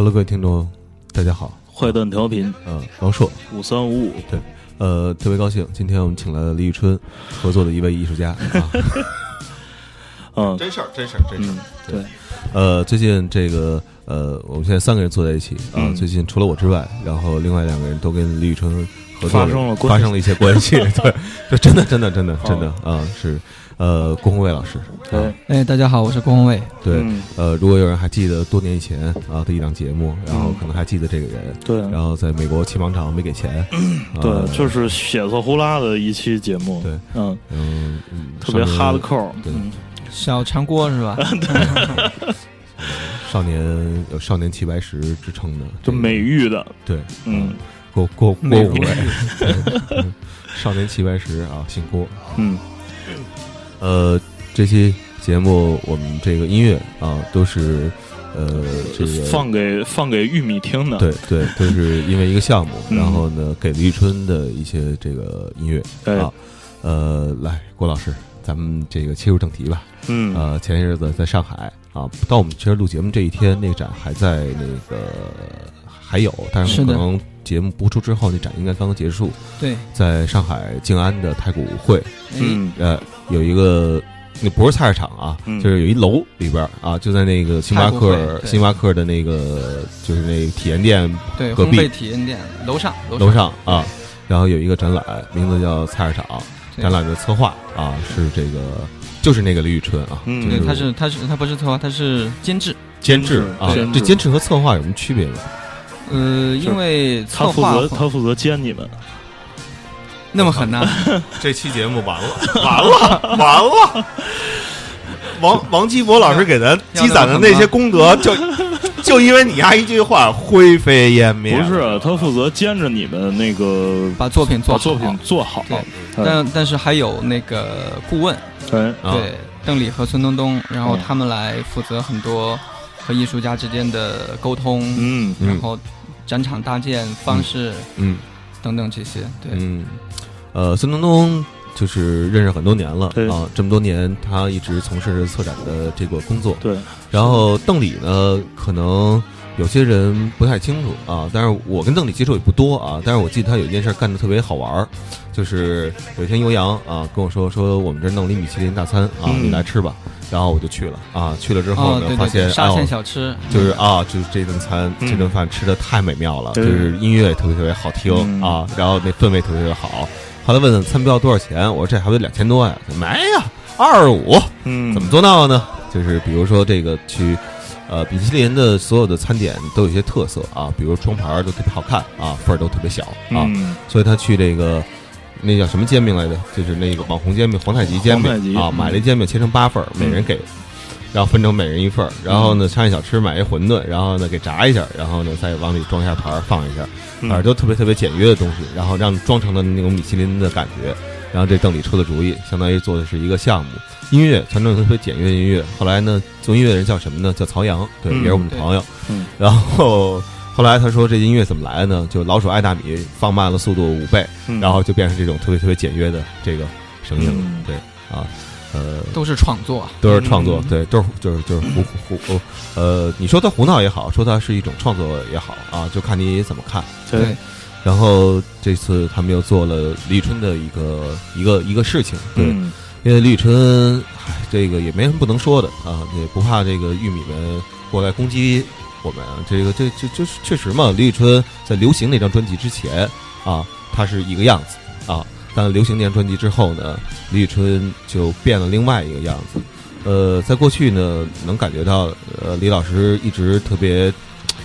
，Hello，各位听众，大家好，坏蛋调频，嗯，王硕，五三五五，对，呃，特别高兴，今天我们请来了李宇春合作的一位艺术家。啊，嗯，真事儿，真事儿，真事儿，对，呃，最近这个，呃，我们现在三个人坐在一起啊，最近除了我之外，然后另外两个人都跟李宇春合作发生了发生了一些关系，对，就真的，真的，真的，真的啊，是。呃，郭宏伟老师，对，哎，大家好，我是郭宏伟。对，呃，如果有人还记得多年以前啊的一档节目，然后可能还记得这个人，对，然后在美国骑马场没给钱，对，就是血色呼啦的一期节目，对，嗯。嗯，特别哈的扣，对，小长锅是吧？少年有少年齐白石之称的，就美誉的，对，嗯，郭郭郭宏伟，少年齐白石啊，姓郭，嗯。呃，这期节目我们这个音乐啊，都是呃这个放给放给玉米听的，对对，都是因为一个项目，然后呢给了玉春的一些这个音乐啊，呃，来郭老师，咱们这个切入正题吧，嗯，呃，前些日子在上海啊，到我们其实录节目这一天，那个展还在那个还有，但是可能节目播出之后，那展应该刚刚结束，对，在上海静安的太古汇，嗯。呃。有一个，那不是菜市场啊，就是有一楼里边啊，就在那个星巴克，星巴克的那个就是那个体验店对隔壁。体验店楼上楼上。啊，然后有一个展览，名字叫菜市场，展览的策划啊是这个就是那个李宇春啊，对，他是他是他不是策划，他是监制。监制啊，这监制和策划有什么区别吗？呃，因为他负责他负责监你们。那么狠呢？这期节目完了，完了，完了！王王基博老师给咱积攒的那些功德，就就因为你丫一句话灰飞烟灭。不是，他负责监着你们那个把作品做作品做好。但但是还有那个顾问，对对，邓丽和孙东东，然后他们来负责很多和艺术家之间的沟通，嗯，然后展场搭建方式，嗯。等等这些，对，嗯，呃，孙东东就是认识很多年了啊，这么多年他一直从事策展的这个工作，对。然后邓里呢，可能有些人不太清楚啊，但是我跟邓丽接触也不多啊，但是我记得他有一件事干的特别好玩儿，就是有一天悠扬啊跟我说说我们这弄了一米其林大餐啊，你来吃吧。然后我就去了啊，去了之后呢，发现沙县小吃就是啊，就是这顿餐这顿饭吃的太美妙了，就是音乐也特别特别好听啊，然后那氛围特别特别好。后来问问餐标多少钱，我说这还不得两千多呀？没呀，二十五。嗯，怎么做到的呢？就是比如说这个去，呃，米其林的所有的餐点都有一些特色啊，比如装盘都特别好看啊，份儿都特别小啊，所以他去这个。那叫什么煎饼来着？就是那个网红煎饼，皇太极煎饼啊！买了一煎饼切成八份儿，每人给，然后分成每人一份儿。然后呢，商业小吃买一馄饨，然后呢给炸一下，然后呢再往里装一下盘儿，放一下，反正都特别特别简约的东西。然后让装成了那种米其林的感觉。然后这邓丽出的主意，相当于做的是一个项目，音乐传统特别简约的音乐。后来呢，做音乐的人叫什么呢？叫曹阳，对，也是我们的朋友。然后。后来他说：“这音乐怎么来的呢？就老鼠爱大米放慢了速度五倍，然后就变成这种特别特别简约的这个声音了。对啊，呃，都是创作，都是创作，对，都是就是就是胡胡胡，呃，你说他胡闹也好，说他是一种创作也好啊，就看你怎么看。对，然后这次他们又做了李宇春的一个一个一个事情，对，因为李宇春，唉，这个也没什么不能说的啊，也不怕这个玉米们过来攻击。”我们这个这这这是确实嘛，李宇春在流行那张专辑之前啊，她是一个样子啊，但流行那张专辑之后呢，李宇春就变了另外一个样子。呃，在过去呢，能感觉到呃，李老师一直特别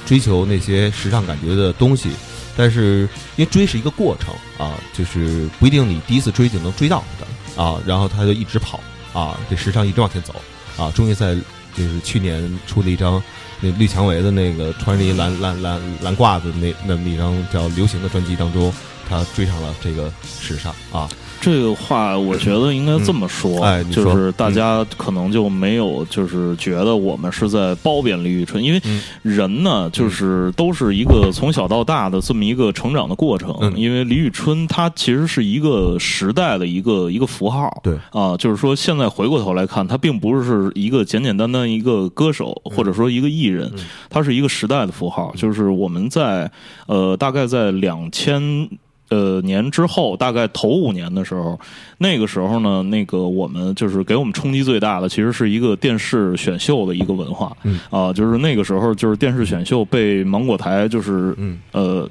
追求那些时尚感觉的东西，但是因为追是一个过程啊，就是不一定你第一次追就能追到的啊，然后他就一直跑啊，这时尚一直往前走啊，终于在就是去年出了一张。那绿蔷薇的那个穿着一蓝蓝蓝蓝褂子那那么一张叫《流行》的专辑当中，他追上了这个时尚啊。这个话我觉得应该这么说，就是大家可能就没有就是觉得我们是在褒贬李宇春，因为人呢就是都是一个从小到大的这么一个成长的过程。因为李宇春她其实是一个时代的一个一个符号，对啊，就是说现在回过头来看，她并不是一个简简单单一个歌手或者说一个艺人，她是一个时代的符号，就是我们在呃大概在两千。呃，年之后大概头五年的时候，那个时候呢，那个我们就是给我们冲击最大的，其实是一个电视选秀的一个文化，啊，就是那个时候就是电视选秀被芒果台就是呃。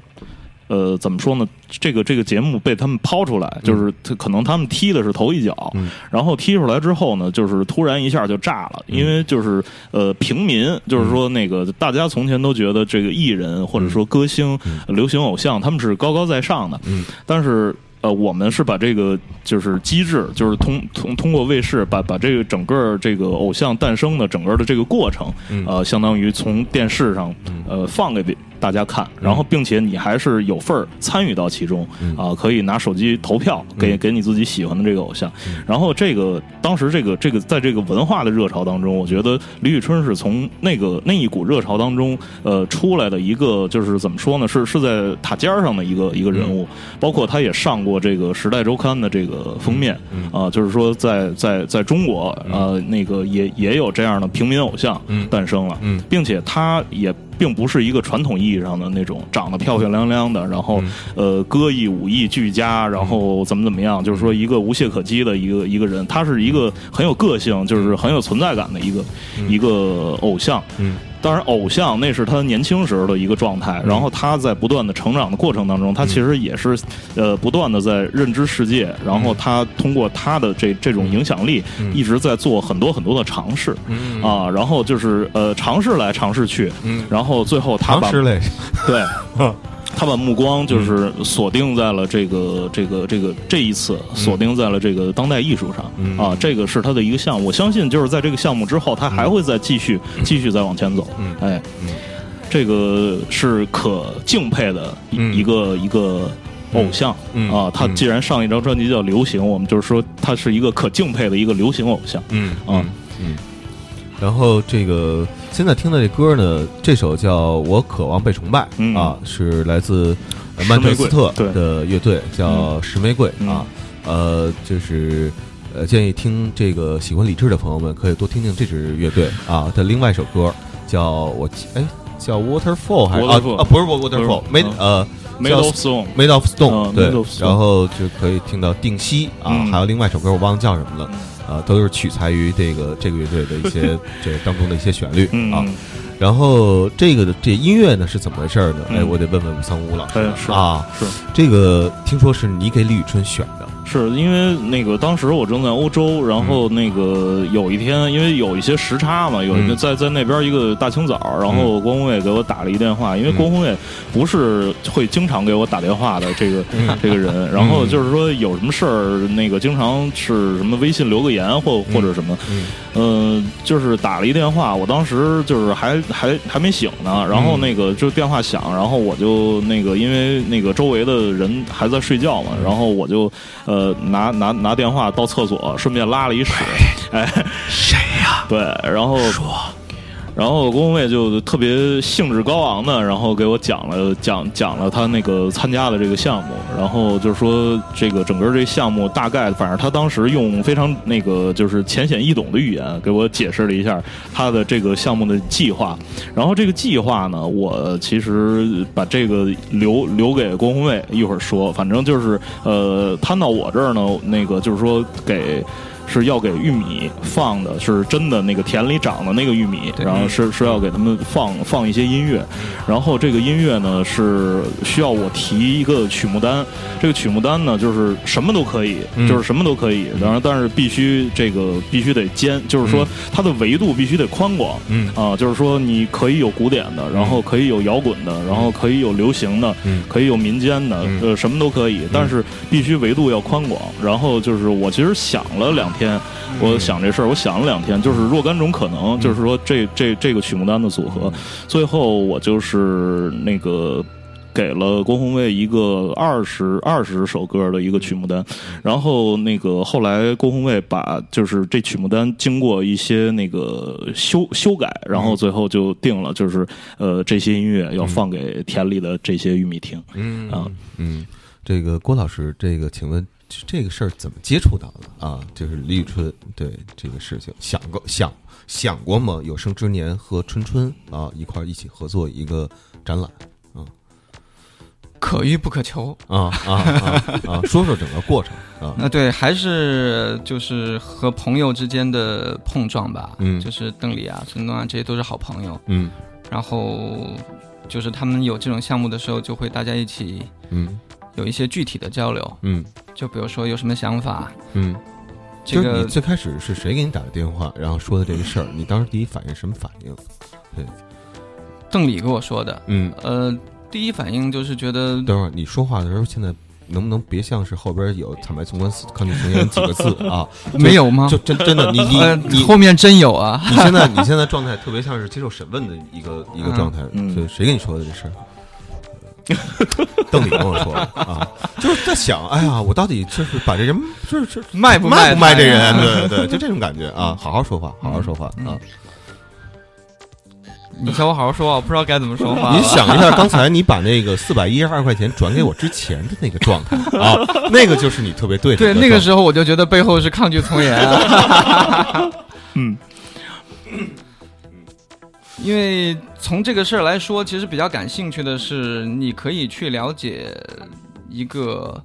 呃，怎么说呢？这个这个节目被他们抛出来，就是可能他们踢的是头一脚，然后踢出来之后呢，就是突然一下就炸了，因为就是呃，平民，就是说那个大家从前都觉得这个艺人或者说歌星、流行偶像他们是高高在上的，但是。呃，我们是把这个就是机制，就是通通通过卫视把把这个整个这个偶像诞生的整个的这个过程，呃，相当于从电视上呃放给大家看，然后并且你还是有份儿参与到其中啊，可以拿手机投票给给你自己喜欢的这个偶像。然后这个当时这个这个在这个文化的热潮当中，我觉得李宇春是从那个那一股热潮当中呃出来的一个，就是怎么说呢？是是在塔尖上的一个一个人物，包括他也上过。这个《时代周刊》的这个封面啊，就是说，在在在中国呃，那个也也有这样的平民偶像诞生了，并且他也。并不是一个传统意义上的那种长得漂漂亮亮的，然后呃歌艺武艺俱佳，然后怎么怎么样，就是说一个无懈可击的一个一个人，他是一个很有个性，就是很有存在感的一个一个偶像。嗯，当然偶像那是他年轻时候的一个状态，然后他在不断的成长的过程当中，他其实也是呃不断的在认知世界，然后他通过他的这这种影响力，一直在做很多很多的尝试。啊，然后就是呃尝试来尝试去，然后。最后他把对，他把目光就是锁定在了这个这个这个这一次锁定在了这个当代艺术上啊，这个是他的一个项目。我相信就是在这个项目之后，他还会再继续继续再往前走。哎，这个是可敬佩的一个一个偶像啊。他既然上一张专辑叫流行，我们就是说他是一个可敬佩的一个流行偶像。嗯啊嗯。然后这个现在听的这歌呢，这首叫《我渴望被崇拜》啊，是来自曼彻斯特的乐队，叫石玫瑰啊。呃，就是呃，建议听这个喜欢李志的朋友们可以多听听这支乐队啊的另外一首歌，叫我哎叫 Waterfall 还是？啊啊不是 Waterfall，Made 呃 Made of Stone，Made of Stone 对，然后就可以听到定西啊，还有另外一首歌我忘了叫什么了。啊，都是取材于这个这个乐队的一些 这当中的一些旋律啊，然后这个的这音乐呢是怎么回事呢？哎，我得问问吴三吴老师啊，是这个听说是你给李宇春选的。是因为那个当时我正在欧洲，然后那个有一天，因为有一些时差嘛，有一个在在那边一个大清早，然后郭宏伟给我打了一电话，因为郭宏伟不是会经常给我打电话的这个 这个人，然后就是说有什么事儿，那个经常是什么微信留个言或或者什么，嗯，就是打了一电话，我当时就是还还还没醒呢，然后那个就电话响，然后我就那个因为那个周围的人还在睡觉嘛，然后我就呃。呃，拿拿拿电话到厕所，顺便拉了一屎。哎，谁呀？对，然后说。然后郭宏伟就特别兴致高昂的，然后给我讲了讲讲了他那个参加的这个项目，然后就是说这个整个这项目大概，反正他当时用非常那个就是浅显易懂的语言给我解释了一下他的这个项目的计划。然后这个计划呢，我其实把这个留留给郭宏伟一会儿说，反正就是呃摊到我这儿呢，那个就是说给。是要给玉米放的，是真的那个田里长的那个玉米，然后是是要给他们放放一些音乐，然后这个音乐呢是需要我提一个曲目单，这个曲目单呢就是什么都可以，就是什么都可以，当然但是必须这个必须得尖，就是说它的维度必须得宽广，啊，就是说你可以有古典的，然后可以有摇滚的，然后可以有流行的，可以有民间的，呃，什么都可以，但是必须维度要宽广，然后就是我其实想了两。天，我想这事儿，我想了两天，就是若干种可能，就是说这这这个曲目单的组合，最后我就是那个给了郭宏卫一个二十二十首歌的一个曲目单，然后那个后来郭宏卫把就是这曲目单经过一些那个修修改，然后最后就定了，就是呃这些音乐要放给田里的这些玉米听。嗯啊。嗯，这个郭老师，这个请问这个事儿怎么接触到的啊？就是李宇春对这个事情想过想想过吗？有生之年和春春啊一块儿一起合作一个展览啊。可遇不可求啊啊啊啊！说说整个过程啊。那对，还是就是和朋友之间的碰撞吧。嗯，就是邓丽啊、孙东啊，这些都是好朋友。嗯，然后就是他们有这种项目的时候，就会大家一起嗯有一些具体的交流。嗯，就比如说有什么想法。嗯，这个你最开始是谁给你打的电话，然后说的这个事儿？你当时第一反应什么反应？对，邓丽跟我说的。嗯呃。第一反应就是觉得，等会儿你说话的时候，现在能不能别像是后边有“坦白从宽，抗拒从严”几个字啊？没有吗？就真真的，你你 你后面真有啊！你现在你现在状态特别像是接受审问的一个一个状态。嗯，谁跟你说的这事儿？邓丽跟我说的啊，就是在想，哎呀，我到底就是把这人就是卖不卖不卖这人？对对对，就这种感觉啊！好好说话，好好说话啊！你叫我好好说话，我不知道该怎么说话。你想一下，刚才你把那个四百一十二块钱转给我之前的那个状态啊，那个就是你特别对。对，那个时候我就觉得背后是抗拒从严。嗯，因为从这个事儿来说，其实比较感兴趣的是，你可以去了解一个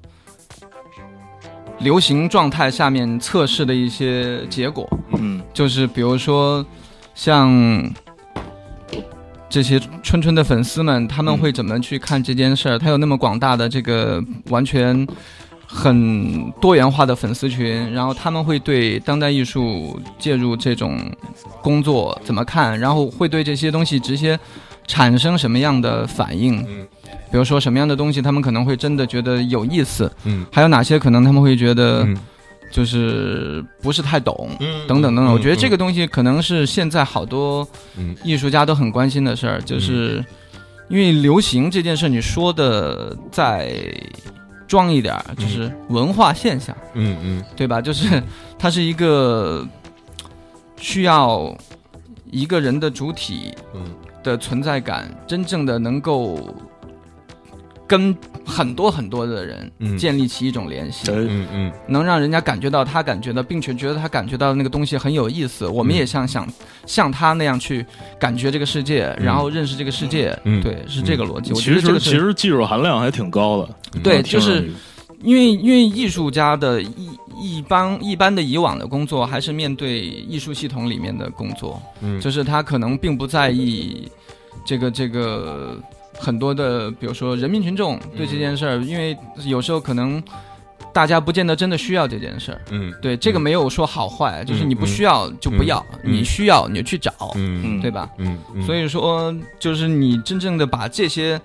流行状态下面测试的一些结果。嗯，就是比如说像。这些春春的粉丝们，他们会怎么去看这件事儿？他有那么广大的这个完全很多元化的粉丝群，然后他们会对当代艺术介入这种工作怎么看？然后会对这些东西直接产生什么样的反应？嗯，比如说什么样的东西他们可能会真的觉得有意思？嗯，还有哪些可能他们会觉得？就是不是太懂，等等等等。我觉得这个东西可能是现在好多艺术家都很关心的事儿，就是因为流行这件事，你说的再装一点儿，就是文化现象，嗯嗯，对吧？就是它是一个需要一个人的主体的存在感，真正的能够。跟很多很多的人建立起一种联系，嗯嗯，能让人家感觉到他感觉到，并且觉得他感觉到那个东西很有意思。我们也像想像他那样去感觉这个世界，然后认识这个世界。对，是这个逻辑。我觉得这个其实技术含量还挺高的。对，就是因为因为艺术家的一一般一般的以往的工作，还是面对艺术系统里面的工作，嗯，就是他可能并不在意这个这个。很多的，比如说人民群众对这件事儿，因为有时候可能大家不见得真的需要这件事儿。嗯，对，这个没有说好坏，就是你不需要就不要，你需要你就去找，嗯，对吧？嗯，所以说，就是你真正的把这些。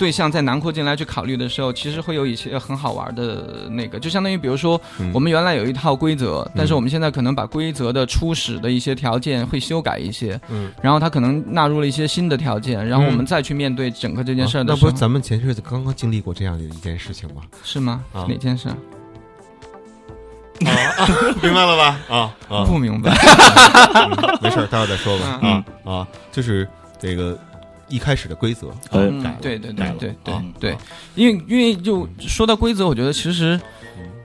对象在囊括进来去考虑的时候，其实会有一些很好玩的那个，就相当于比如说，我们原来有一套规则，但是我们现在可能把规则的初始的一些条件会修改一些，嗯，然后它可能纳入了一些新的条件，然后我们再去面对整个这件事儿的时候，那不是咱们前些日子刚刚经历过这样的一件事情吗？是吗？啊，哪件事？啊，明白了吧？啊啊，不明白，没事，待会儿再说吧。啊啊，就是这个。一开始的规则，嗯，对对对对对对，因为因为就说到规则，我觉得其实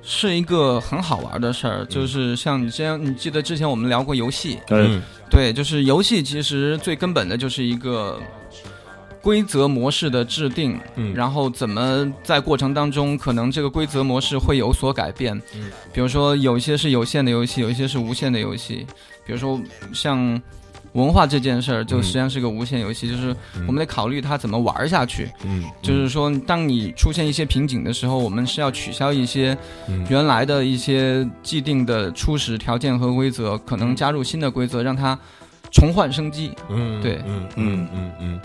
是一个很好玩的事儿，就是像你之前你记得之前我们聊过游戏，嗯，对，就是游戏其实最根本的就是一个规则模式的制定，嗯，然后怎么在过程当中可能这个规则模式会有所改变，嗯，比如说有一些是有限的游戏，有一些是无限的游戏，比如说像。文化这件事儿就实际上是个无限游戏，就是我们得考虑它怎么玩下去。嗯，就是说，当你出现一些瓶颈的时候，我们是要取消一些原来的一些既定的初始条件和规则，可能加入新的规则，让它重焕生机。嗯，对，嗯嗯嗯嗯。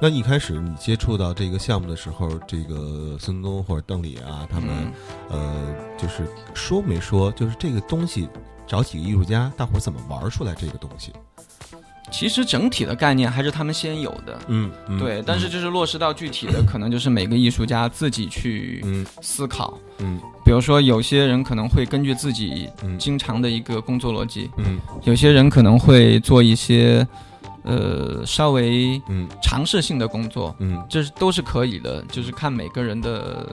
那一开始你接触到这个项目的时候，这个孙东或者邓丽啊，他们呃，就是说没说，就是这个东西找几个艺术家，大伙儿怎么玩出来这个东西？其实整体的概念还是他们先有的，嗯，对。但是就是落实到具体的，可能就是每个艺术家自己去思考。嗯，比如说有些人可能会根据自己经常的一个工作逻辑，嗯，有些人可能会做一些呃稍微嗯。尝试性的工作，嗯，这是都是可以的，就是看每个人的。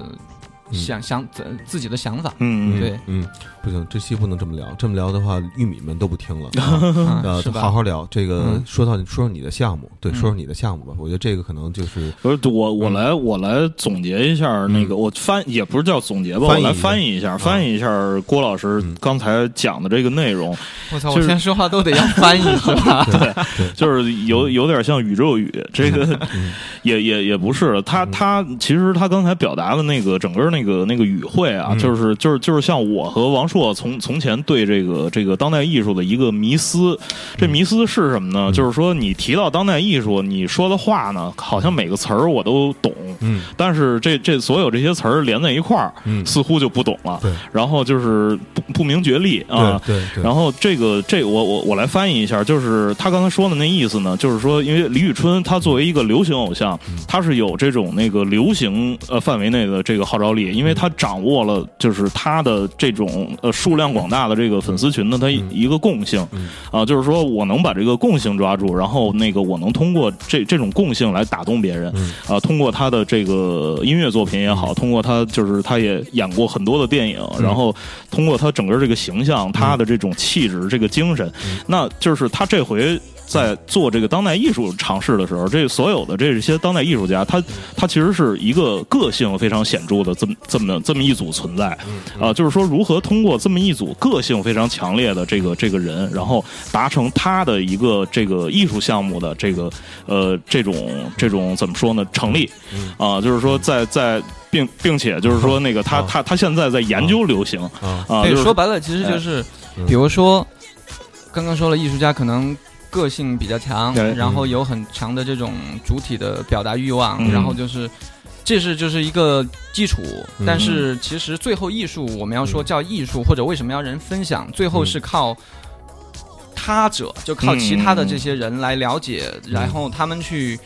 想想自自己的想法，嗯。对，嗯，不行，这期不能这么聊，这么聊的话，玉米们都不听了，呃，好好聊。这个说到说说你的项目，对，说说你的项目吧。我觉得这个可能就是，不是我我来我来总结一下那个，我翻也不是叫总结吧，我来翻译一下，翻译一下郭老师刚才讲的这个内容。我操，我先说话都得要翻译是吧？对，就是有有点像宇宙语，这个 也也也不是，他他其实他刚才表达的那个整个那。个那个语汇啊，就是就是就是像我和王朔从从前对这个这个当代艺术的一个迷思，这迷思是什么呢？就是说你提到当代艺术，你说的话呢，好像每个词儿我都懂，嗯，但是这这所有这些词儿连在一块儿，嗯，似乎就不懂了，对，然后就是不不明觉厉啊，对，然后这个这我我我来翻译一下，就是他刚才说的那意思呢，就是说，因为李宇春他作为一个流行偶像，他是有这种那个流行呃范围内的这个号召力。因为他掌握了，就是他的这种呃数量广大的这个粉丝群呢他一个共性，啊，就是说我能把这个共性抓住，然后那个我能通过这这种共性来打动别人，啊，通过他的这个音乐作品也好，通过他就是他也演过很多的电影，然后通过他整个这个形象，他的这种气质，这个精神，那就是他这回。在做这个当代艺术尝试的时候，这所有的这些当代艺术家，他他其实是一个个性非常显著的这么这么这么一组存在。啊，就是说如何通过这么一组个性非常强烈的这个这个人，然后达成他的一个这个艺术项目的这个呃这种这种怎么说呢成立。啊，就是说在在并并且就是说那个他他他现在在研究流行。啊，对，说白了其实就是比如说刚刚说了艺术家可能。个性比较强，然后有很强的这种主体的表达欲望，然后就是，这是就是一个基础。但是其实最后艺术，我们要说叫艺术，或者为什么要人分享，最后是靠他者，就靠其他的这些人来了解，然后他们去，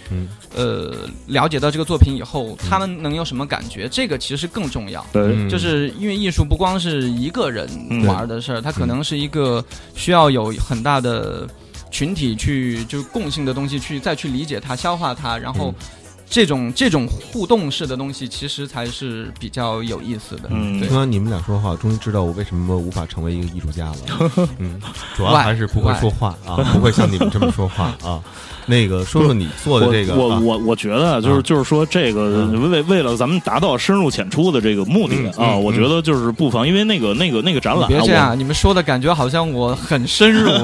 呃，了解到这个作品以后，他们能有什么感觉？这个其实更重要。对，就是因为艺术不光是一个人玩的事儿，它可能是一个需要有很大的。群体去就是共性的东西，去再去理解它、消化它，然后这种这种互动式的东西，其实才是比较有意思的。嗯，听完你们俩说话，终于知道我为什么无法成为一个艺术家了。嗯，主要还是不会说话啊，不会像你们这么说话啊。那个说说你做的这个，我我我觉得就是就是说这个为为了咱们达到深入浅出的这个目的啊，我觉得就是不妨，因为那个那个那个展览，别这样，你们说的感觉好像我很深入。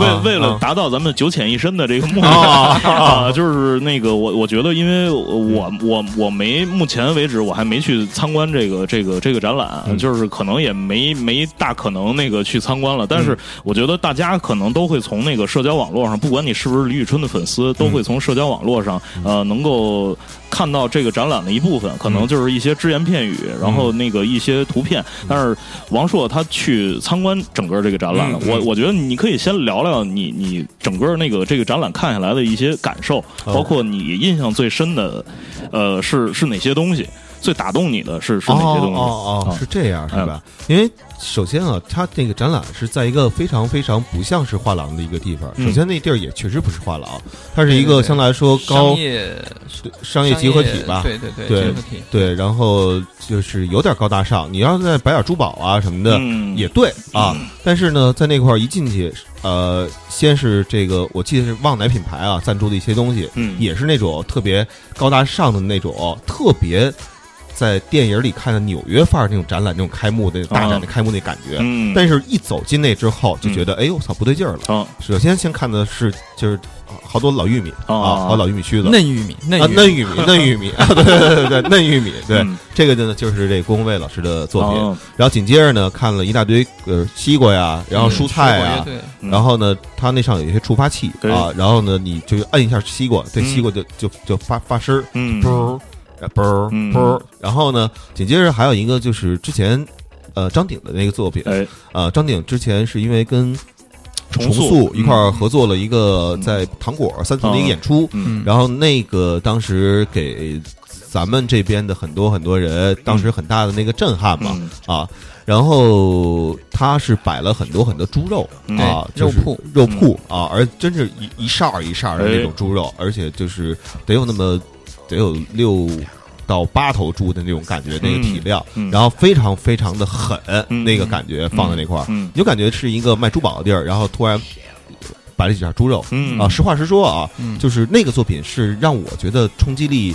为为了达到咱们九浅一深的这个目的啊，就是那个我我觉得，因为我我我没目前为止我还没去参观这个这个这个展览，就是可能也没没大可能那个去参观了。但是我觉得大家可能都会从那个社交网络上，不管你是不是李宇春的。粉丝都会从社交网络上，呃，能够看到这个展览的一部分，可能就是一些只言片语，然后那个一些图片。但是王朔他去参观整个这个展览了，我我觉得你可以先聊聊你你整个那个这个展览看下来的一些感受，包括你印象最深的，呃，是是哪些东西？最打动你的是是哪些东西？哦哦，是这样是吧？因为。首先啊，它这个展览是在一个非常非常不像是画廊的一个地方。首先，那地儿也确实不是画廊，它是一个相对来说高商业商业集合体吧？对对对，集合体。对，然后就是有点高大上。你要再摆点珠宝啊什么的，也对啊。但是呢，在那块儿一进去，呃，先是这个，我记得是旺奶品牌啊赞助的一些东西，也是那种特别高大上的那种，特别。在电影里看的纽约范儿那种展览，那种开幕的大展的开幕那感觉，但是一走进那之后，就觉得哎呦，我操，不对劲儿了。首先先看的是就是好多老玉米啊，好老玉米须子，嫩玉米，嫩嫩玉米，嫩玉米，对对对对，嫩玉米。对，这个呢就是这郭宏卫老师的作品。然后紧接着呢，看了一大堆呃西瓜呀，然后蔬菜啊，然后呢，它那上有一些触发器啊，然后呢，你就摁一下西瓜，这西瓜就就就发发声儿，嗯。啵啵，然后呢？紧接着还有一个就是之前，呃，张鼎的那个作品。哎，呃，张鼎之前是因为跟重塑一块儿合作了一个在糖果三层的一个演出，然后那个当时给咱们这边的很多很多人当时很大的那个震撼嘛啊，然后他是摆了很多很多猪肉啊，肉铺肉铺啊，而真是一一扇儿一扇儿的那种猪肉，而且就是得有那么得有六。到八头猪的那种感觉，那个体量，然后非常非常的狠，那个感觉放在那块儿，你就感觉是一个卖珠宝的地儿，然后突然摆了几下猪肉，啊，实话实说啊，就是那个作品是让我觉得冲击力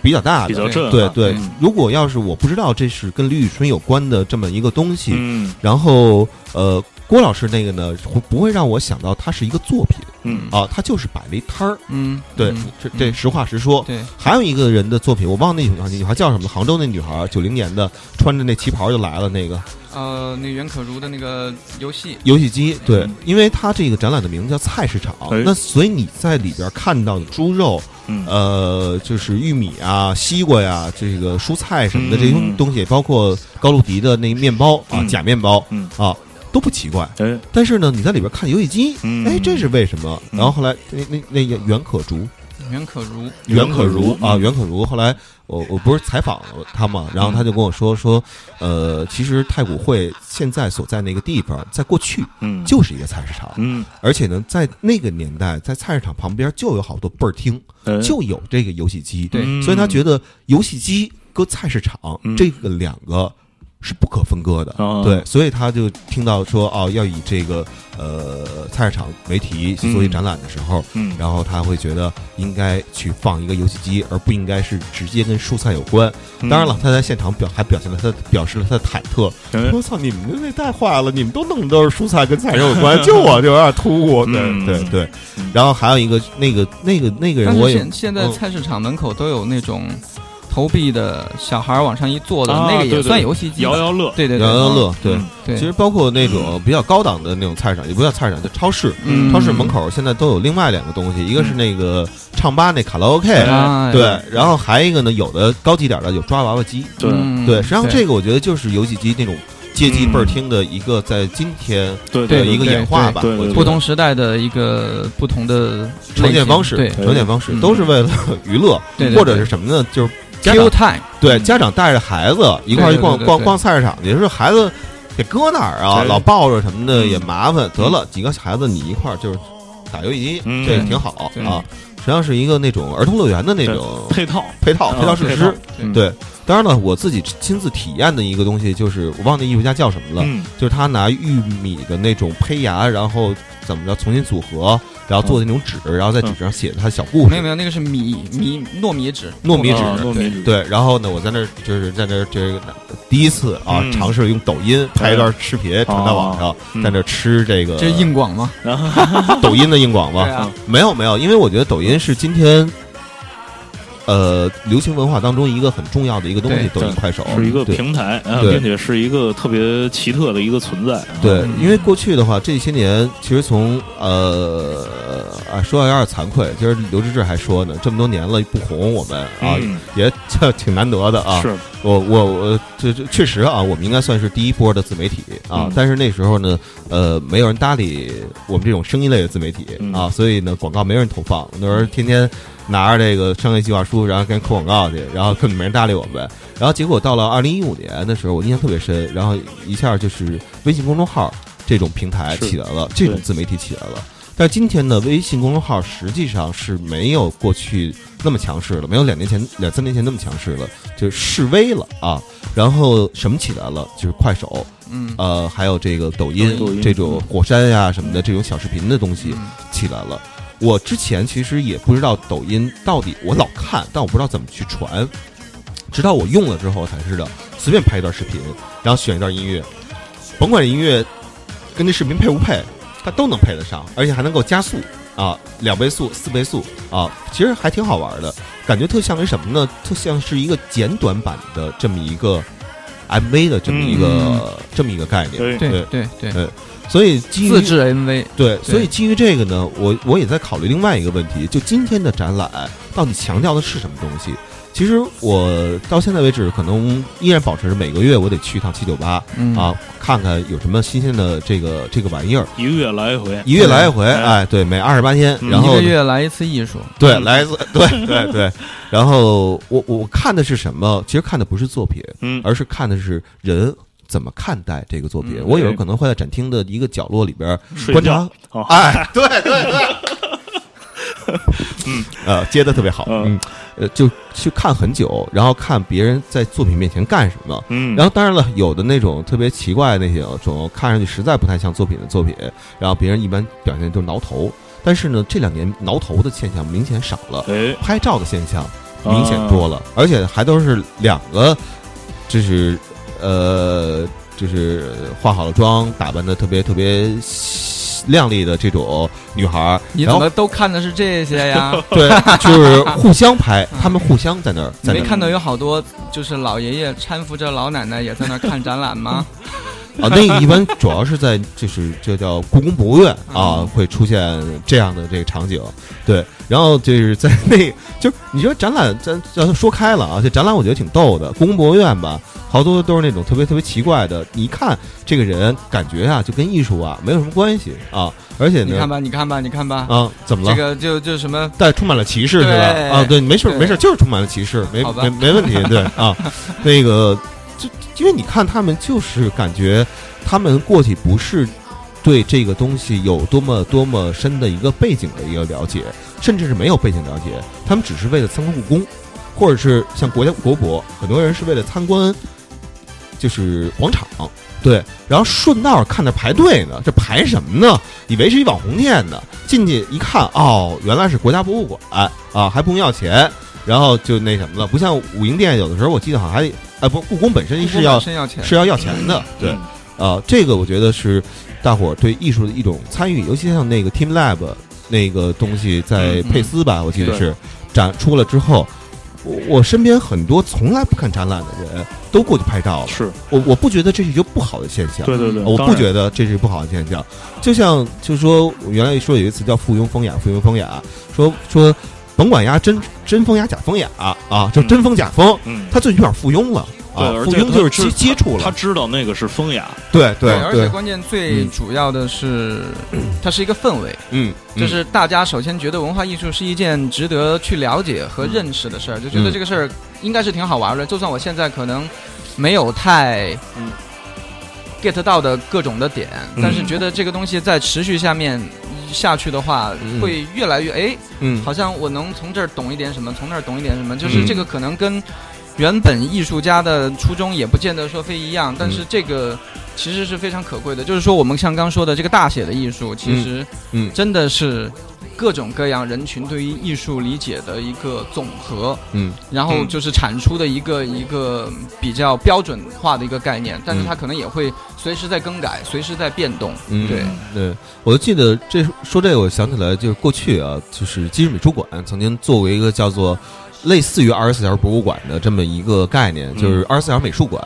比较大的，比较震对对。如果要是我不知道这是跟李宇春有关的这么一个东西，然后呃。郭老师那个呢，会不会让我想到他是一个作品？嗯啊，他就是摆了一摊儿。嗯，对，这这实话实说。对，还有一个人的作品，我忘了那女孩女孩叫什么？杭州那女孩，九零年的，穿着那旗袍就来了那个。呃，那袁可如的那个游戏游戏机，对，因为他这个展览的名字叫菜市场，那所以你在里边看到的猪肉，呃，就是玉米啊、西瓜呀、这个蔬菜什么的这些东西，包括高露迪的那面包啊、假面包啊。都不奇怪，哎，但是呢，你在里边看游戏机，哎，这是为什么？然后后来那那那袁可如，袁可如，袁可如啊，袁可如。后来我我不是采访他嘛，然后他就跟我说说，呃，其实太古汇现在所在那个地方，在过去，嗯，就是一个菜市场，嗯，而且呢，在那个年代，在菜市场旁边就有好多倍儿厅，就有这个游戏机，对，所以他觉得游戏机搁菜市场这个两个。是不可分割的，对，所以他就听到说哦，要以这个呃菜市场为题去做一展览的时候，嗯，然后他会觉得应该去放一个游戏机，而不应该是直接跟蔬菜有关。当然了，他在现场表还表现了他表示了他的忐忑。我操，你们那太坏了，你们都弄的都是蔬菜跟菜有关，就我就有点突兀。对对对，然后还有一个那个那个那个人，我也现在菜市场门口都有那种。投币的小孩往上一坐的那个也算游戏机，摇摇乐，对对对，摇摇乐，对对。其实包括那种比较高档的那种菜市场，也不叫菜市场，叫超市。超市门口现在都有另外两个东西，一个是那个唱吧那卡拉 OK，对，然后还一个呢，有的高级点的有抓娃娃机，对对。实际上这个我觉得就是游戏机那种街机倍儿听的一个在今天的一个演化吧，不同时代的一个不同的呈现方式，呈现方式都是为了娱乐，或者是什么呢？就是。Q time 对家长带着孩子一块儿去逛逛逛菜市场，去，说孩子给搁哪儿啊？老抱着什么的也麻烦。得了几个孩子，你一块儿就是打游戏机，这挺好啊。实际上是一个那种儿童乐园的那种配套配套配套设施。对，当然了，我自己亲自体验的一个东西就是，我忘那艺术家叫什么了，就是他拿玉米的那种胚芽，然后怎么着重新组合。然后做的那种纸，然后在纸上写的他的小故事。没有没有，那个是米米糯米纸，糯米纸，糯米纸。对，然后呢，我在那就是在那这个第一次啊，尝试用抖音拍一段视频传到网上，在那吃这个。这是硬广吗？抖音的硬广吗？没有没有，因为我觉得抖音是今天。呃，流行文化当中一个很重要的一个东西，抖音、快手。是一个平台，并且是一个特别奇特的一个存在。对，因为过去的话，这些年其实从呃啊说的有点惭愧，今儿刘志志还说呢，这么多年了不红，我们啊也 挺难得的啊。是，我我我这这确实啊，我们应该算是第一波的自媒体啊。但是那时候呢，呃，没有人搭理我们这种声音类的自媒体啊，所以呢，广告没人投放，那时候天天。拿着这个商业计划书，然后跟人扣广告去，然后根本没人搭理我们。然后结果到了二零一五年的时候，我印象特别深。然后一下就是微信公众号这种平台起来了，这种自媒体起来了。但今天的，微信公众号实际上是没有过去那么强势了，没有两年前、两三年前那么强势了，就是示威了啊。然后什么起来了？就是快手，嗯，呃，还有这个抖音这种火山呀什么的这种小视频的东西起来了。我之前其实也不知道抖音到底，我老看，但我不知道怎么去传，直到我用了之后才知道，随便拍一段视频，然后选一段音乐，甭管这音乐跟那视频配不配，它都能配得上，而且还能够加速啊，两倍速、四倍速啊，其实还挺好玩的，感觉特像是什么呢？特像是一个简短版的这么一个 MV 的这么一个这么一个概念，对对对对。所以基于自制 MV 对，所以基于这个呢，我我也在考虑另外一个问题，就今天的展览到底强调的是什么东西？其实我到现在为止，可能依然保持着每个月我得去一趟七九八啊，看看有什么新鲜的这个这个玩意儿。一个月来一回，一个月来一回，哎，对，每二十八天，然后一个月来一次艺术，对，来一次，对对对。然后我我看的是什么？其实看的不是作品，嗯，而是看的是人怎么看待这个作品。我有时候可能会在展厅的一个角落里边观察，哎，对对对。嗯，呃，接的特别好，嗯，呃，就去看很久，然后看别人在作品面前干什么，嗯，然后当然了，有的那种特别奇怪的那些种，看上去实在不太像作品的作品，然后别人一般表现就是挠头，但是呢，这两年挠头的现象明显少了，哎，拍照的现象明显多了，而且还都是两个，就是呃，就是化好了妆，打扮的特别特别。靓丽的这种女孩，你怎么都看的是这些呀？对，就是互相拍，他们互相在那儿。没看到有好多就是老爷爷搀扶着老奶奶也在那儿看展览吗？啊，那一般主要是在就是这叫故宫博物院啊，会出现这样的这个场景。对，然后就是在那，就你说展览，咱咱说开了啊，这展览我觉得挺逗的。故宫博物院吧，好多都是那种特别特别奇怪的，你一看这个人，感觉啊就跟艺术啊没有什么关系啊。而且你看吧，你看吧，你看吧，啊，怎么了？这个就就什么，带充满了歧视是吧？啊，对，没事没事，就是充满了歧视，没没没问题，对啊，那个。因为你看他们，就是感觉他们过去不是对这个东西有多么多么深的一个背景的一个了解，甚至是没有背景了解，他们只是为了参观故宫，或者是像国家国博，很多人是为了参观，就是广场，对，然后顺道看着排队呢，这排什么呢？以为是一网红店呢，进去一看，哦，原来是国家博物馆啊，还不用要钱。然后就那什么了，不像武英殿，有的时候我记得好像还，哎不，故宫本身是要是要要钱的，对，啊，这个我觉得是大伙儿对艺术的一种参与，尤其像那个 Team Lab 那个东西在佩斯吧，我记得是展出了之后，我我身边很多从来不看展览的人都过去拍照了，是。我我不觉得这是一个不好的现象，对对对，我不觉得这是不好的现象，就像就是说原来说有一词叫附庸风雅，附庸风雅，说说。甭管呀真真风雅假风雅啊，就真风假风，他最起码附庸了啊，附庸就是接接触了，他知道那个是风雅，对对，而且关键最主要的是，它是一个氛围，嗯，就是大家首先觉得文化艺术是一件值得去了解和认识的事儿，就觉得这个事儿应该是挺好玩的，就算我现在可能没有太 get 到的各种的点，但是觉得这个东西在持续下面。下去的话，会越来越哎，嗯，好像我能从这儿懂一点什么，从那儿懂一点什么，就是这个可能跟原本艺术家的初衷也不见得说非一样，但是这个其实是非常可贵的。就是说，我们像刚说的这个大写的艺术，其实嗯，真的是。各种各样人群对于艺术理解的一个总和，嗯，然后就是产出的一个一个比较标准化的一个概念，但是它可能也会随时在更改，随时在变动。嗯，对对，我就记得这说这个，我想起来就是过去啊，就是今日美术馆曾经作为一个叫做。类似于二十四小时博物馆的这么一个概念，就是二十四小时美术馆，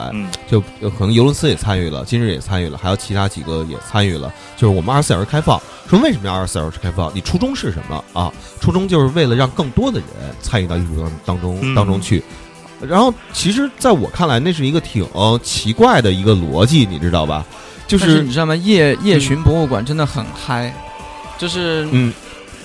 就可能尤伦斯也参与了，今日也参与了，还有其他几个也参与了。就是我们二十四小时开放，说为什么要二十四小时开放？你初衷是什么啊？初衷就是为了让更多的人参与到艺术当当中当中去。然后，其实在我看来，那是一个挺奇怪的一个逻辑，你知道吧？就是你知道吗？夜夜巡博物馆真的很嗨，就是嗯。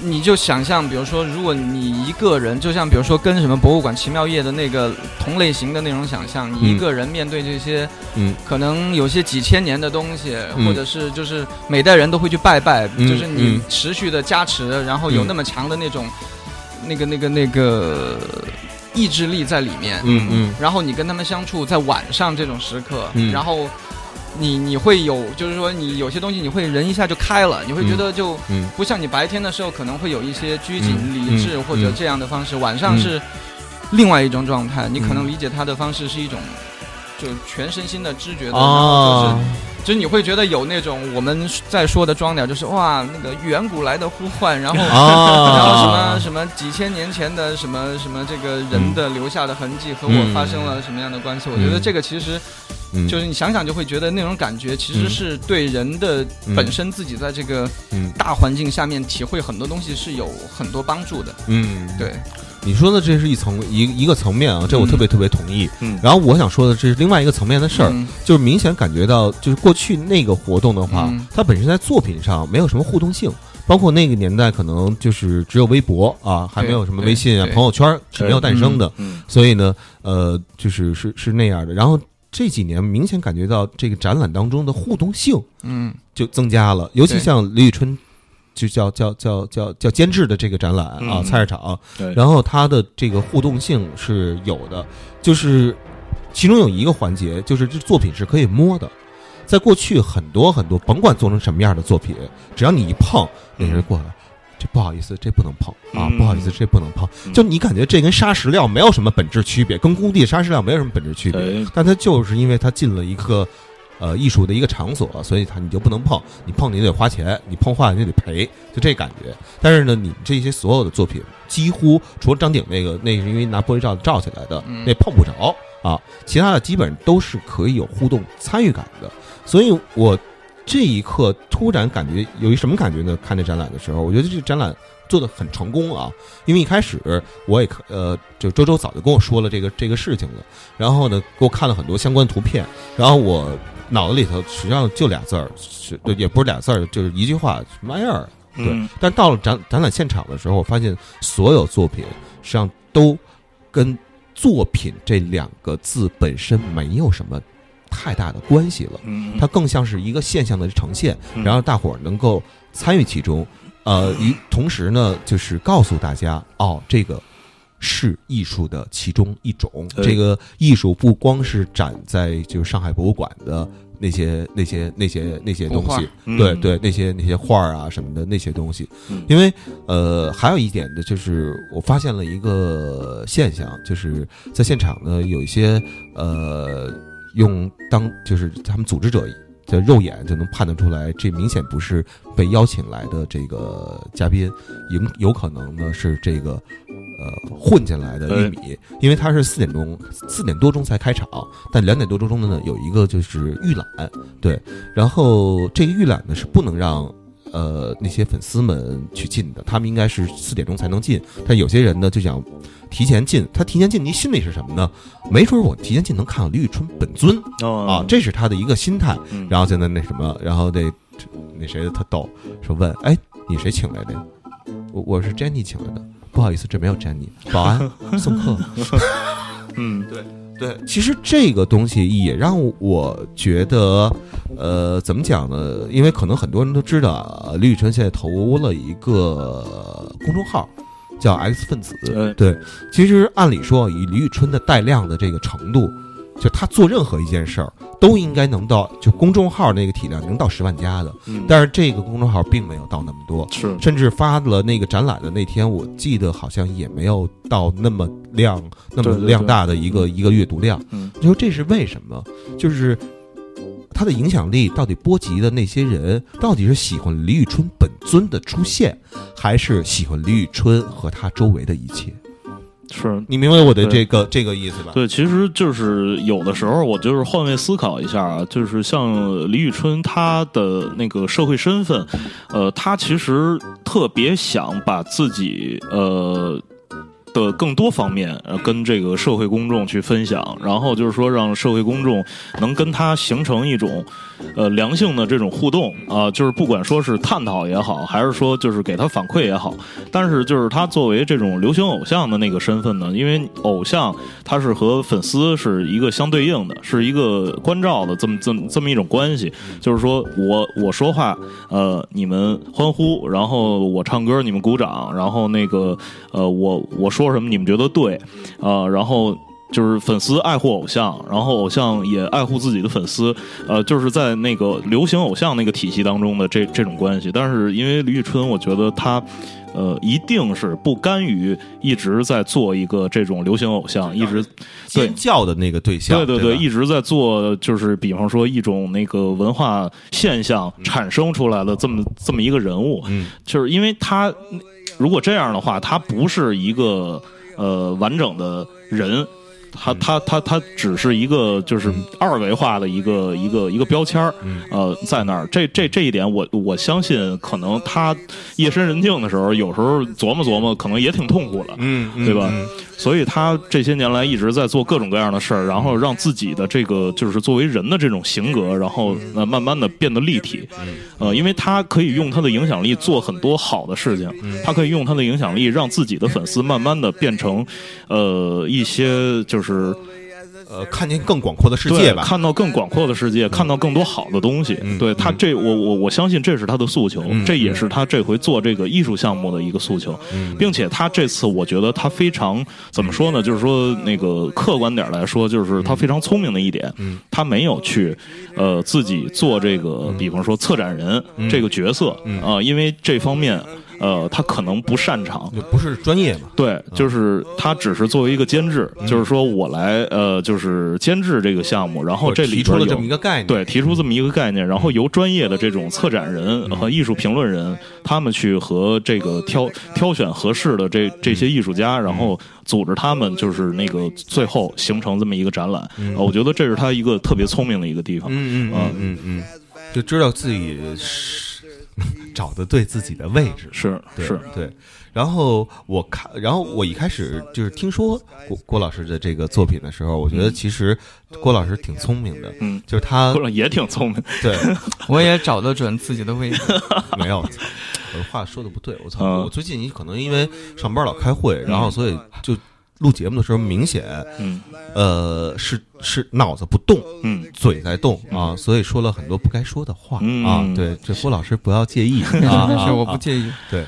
你就想象，比如说，如果你一个人，就像比如说跟什么博物馆奇妙夜的那个同类型的那种想象，你一个人面对这些，嗯，可能有些几千年的东西，或者是就是每代人都会去拜拜，就是你持续的加持，然后有那么强的那种，那个那个那个意志力在里面，嗯嗯，然后你跟他们相处，在晚上这种时刻，然后。你你会有，就是说你有些东西你会人一下就开了，你会觉得就不像你白天的时候可能会有一些拘谨理智或者这样的方式，晚上是另外一种状态，你可能理解他的方式是一种就全身心的知觉的，就是就是你会觉得有那种我们在说的装点，就是哇那个远古来的呼唤，然后然后什么什么几千年前的什么什么这个人的留下的痕迹和我发生了什么样的关系？我觉得这个其实。就是你想想就会觉得那种感觉其实是对人的本身自己在这个大环境下面体会很多东西是有很多帮助的。嗯，对。你说的这是一层一一个层面啊，这我特别特别同意。嗯，然后我想说的这是另外一个层面的事儿，就是明显感觉到，就是过去那个活动的话，它本身在作品上没有什么互动性，包括那个年代可能就是只有微博啊，还没有什么微信啊、朋友圈是没有诞生的，嗯。所以呢，呃，就是是是那样的。然后这几年明显感觉到这个展览当中的互动性，嗯，就增加了，尤其像李宇春。就叫叫叫叫叫监制的这个展览啊，菜市场。然后它的这个互动性是有的，就是其中有一个环节，就是这作品是可以摸的。在过去很多很多，甭管做成什么样的作品，只要你一碰，那人过来，这不好意思，这不能碰啊，不好意思，这不能碰。就你感觉这跟砂石料没有什么本质区别，跟工地砂石料没有什么本质区别，但它就是因为它进了一个。呃，艺术的一个场所，所以它你就不能碰，你碰你得花钱，你碰坏了你得赔，就这感觉。但是呢，你这些所有的作品，几乎除了张鼎那个，那是因为拿玻璃罩罩起来的，那碰不着啊，其他的基本都是可以有互动参与感的。所以我这一刻突然感觉有一什么感觉呢？看这展览的时候，我觉得这个展览做的很成功啊，因为一开始我也呃，就周周早就跟我说了这个这个事情了，然后呢，给我看了很多相关图片，然后我。脑子里头实际上就俩字儿，是也不是俩字儿，就是一句话，什么玩意儿？对。但到了展展览现场的时候，我发现所有作品实际上都跟“作品”这两个字本身没有什么太大的关系了。它更像是一个现象的呈现，然后大伙儿能够参与其中。呃，与同时呢，就是告诉大家，哦，这个。是艺术的其中一种。这个艺术不光是展在就是上海博物馆的那些那些那些那些东西，对对，那些那些画儿啊什么的那些东西。因为呃，还有一点的就是，我发现了一个现象，就是在现场呢，有一些呃，用当就是他们组织者的肉眼就能判断出来，这明显不是被邀请来的这个嘉宾，有有可能呢是这个。呃，混进来的玉米，因为他是四点钟、四点多钟才开场，但两点多钟的呢，有一个就是预览，对，然后这个预览呢是不能让呃那些粉丝们去进的，他们应该是四点钟才能进，但有些人呢就想提前进，他提前进，你心里是什么呢？没准我提前进能看到李宇春本尊啊，这是他的一个心态，然后现在那什么，然后那那谁特逗，说问，哎，你谁请来的呀？我我是 Jenny 请来的。不好意思，这没有 Jenny，。保安送客。嗯，对对，其实这个东西也让我觉得，呃，怎么讲呢？因为可能很多人都知道，李宇春现在投了一个公众号，叫 X 分子。对，其实按理说，以李宇春的带量的这个程度。就他做任何一件事儿，都应该能到就公众号那个体量能到十万加的，但是这个公众号并没有到那么多，是。甚至发了那个展览的那天，我记得好像也没有到那么量那么量大的一个一个阅读量。你说这是为什么？就是他的影响力到底波及的那些人，到底是喜欢李宇春本尊的出现，还是喜欢李宇春和他周围的一切？是你明白我的这个这个意思吧？对，其实就是有的时候我就是换位思考一下啊，就是像李宇春她的那个社会身份，呃，她其实特别想把自己呃。的更多方面，呃，跟这个社会公众去分享，然后就是说，让社会公众能跟他形成一种，呃，良性的这种互动啊，就是不管说是探讨也好，还是说就是给他反馈也好，但是就是他作为这种流行偶像的那个身份呢，因为偶像他是和粉丝是一个相对应的，是一个关照的这么这么这么一种关系，就是说我我说话，呃，你们欢呼，然后我唱歌，你们鼓掌，然后那个，呃，我我说。说什么你们觉得对，呃，然后就是粉丝爱护偶像，然后偶像也爱护自己的粉丝，呃，就是在那个流行偶像那个体系当中的这这种关系。但是因为李宇春，我觉得她呃一定是不甘于一直在做一个这种流行偶像，一直尖叫的那个对象，对对对，一直在做，就是比方说一种那个文化现象产生出来的这么这么一个人物，嗯，就是因为他。如果这样的话，他不是一个呃完整的人，它它它它只是一个就是二维化的一个一个一个标签儿，呃，在那儿。这这这一点，我我相信，可能他夜深人静的时候，有时候琢磨琢磨，可能也挺痛苦的，嗯，对吧？所以他这些年来一直在做各种各样的事儿，然后让自己的这个就是作为人的这种性格，然后呃慢慢的变得立体。呃，因为他可以用他的影响力做很多好的事情，他可以用他的影响力让自己的粉丝慢慢的变成呃一些就是。呃，看见更广阔的世界吧，看到更广阔的世界，看到更多好的东西。对他，这我我我相信这是他的诉求，这也是他这回做这个艺术项目的一个诉求，并且他这次我觉得他非常怎么说呢？就是说那个客观点来说，就是他非常聪明的一点，他没有去呃自己做这个，比方说策展人这个角色啊，因为这方面。呃，他可能不擅长，就不是专业嘛？对，就是他只是作为一个监制，就是说我来呃，就是监制这个项目，然后这里提出了这么一个概念，对，提出这么一个概念，然后由专业的这种策展人和艺术评论人，他们去和这个挑挑选合适的这这些艺术家，然后组织他们，就是那个最后形成这么一个展览。我觉得这是他一个特别聪明的一个地方。嗯嗯。嗯嗯，就知道自己是。找的对自己的位置。是是。对，然后我看，然后我一开始就是听说郭郭老师的这个作品的时候，我觉得其实郭老师挺聪明的，嗯，就是他也挺聪明，对，我也找得准自己的位置，没有，我的话说的不对，我操，我最近你可能因为上班老开会，然后所以就。录节目的时候，明显，嗯，呃，是是脑子不动，嗯，嘴在动啊，所以说了很多不该说的话啊。对，这郭老师不要介意 啊，是我不介意。对，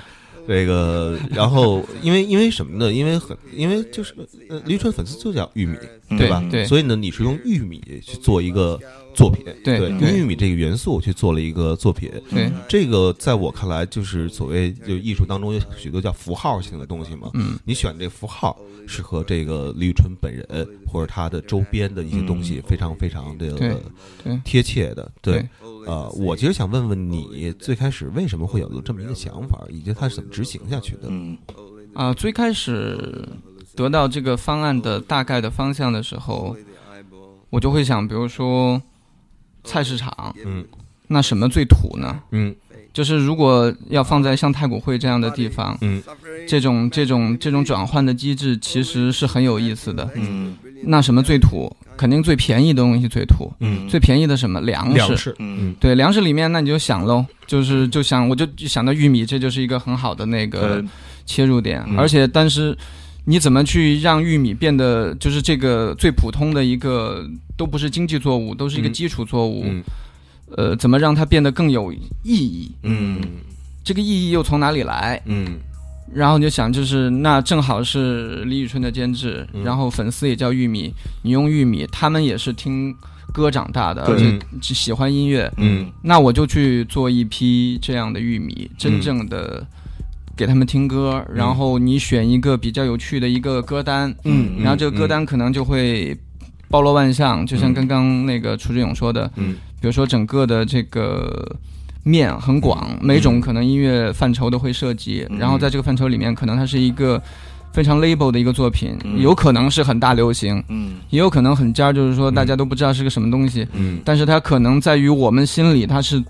这个，然后因为因为什么呢？因为很因为就是呃，驴春粉丝就叫玉米，对吧？对，所以呢，你是用玉米去做一个。作品对，用玉米这个元素去做了一个作品。对，这个在我看来，就是所谓就艺术当中有许多叫符号性的东西嘛。嗯，你选这符号是和这个李宇春本人或者他的周边的一些东西非常非常的贴切的。对，呃，我其实想问问你，最开始为什么会有这么一个想法，以及它是怎么执行下去的？嗯，啊，最开始得到这个方案的大概的方向的时候，我就会想，比如说。菜市场，嗯，那什么最土呢？嗯，就是如果要放在像太古汇这样的地方，嗯，这种这种这种转换的机制其实是很有意思的。嗯，那什么最土？肯定最便宜的东西最土。嗯，最便宜的什么粮食？嗯，对，粮食里面那你就想喽，就是就想我就想到玉米，这就是一个很好的那个切入点。而且，但是你怎么去让玉米变得就是这个最普通的一个？都不是经济作物，都是一个基础作物。呃，怎么让它变得更有意义？嗯，这个意义又从哪里来？嗯，然后你就想，就是那正好是李宇春的监制，然后粉丝也叫玉米，你用玉米，他们也是听歌长大的，而且喜欢音乐。嗯，那我就去做一批这样的玉米，真正的给他们听歌，然后你选一个比较有趣的一个歌单，嗯，然后这个歌单可能就会。包罗万象，就像刚刚那个楚志勇说的，嗯，比如说整个的这个面很广，每种可能音乐范畴都会涉及，然后在这个范畴里面，可能它是一个非常 label 的一个作品，有可能是很大流行，嗯，也有可能很尖，就是说大家都不知道是个什么东西，嗯，但是它可能在于我们心里，它是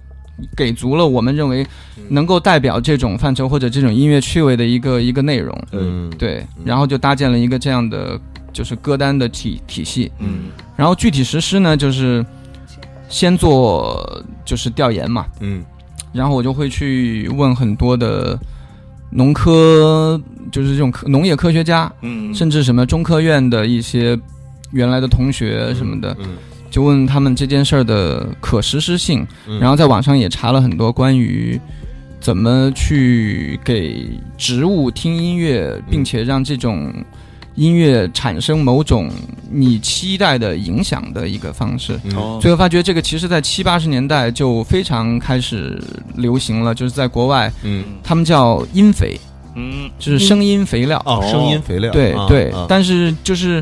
给足了我们认为能够代表这种范畴或者这种音乐趣味的一个一个内容，嗯，对，然后就搭建了一个这样的。就是歌单的体体系，嗯，然后具体实施呢，就是先做就是调研嘛，嗯，然后我就会去问很多的农科，就是这种科农业科学家，嗯，甚至什么中科院的一些原来的同学什么的，嗯，就问他们这件事儿的可实施性，然后在网上也查了很多关于怎么去给植物听音乐，并且让这种。音乐产生某种你期待的影响的一个方式，最后发觉这个其实，在七八十年代就非常开始流行了，就是在国外，嗯，他们叫音肥，嗯，就是声音肥料，哦，声音肥料，对对，但是就是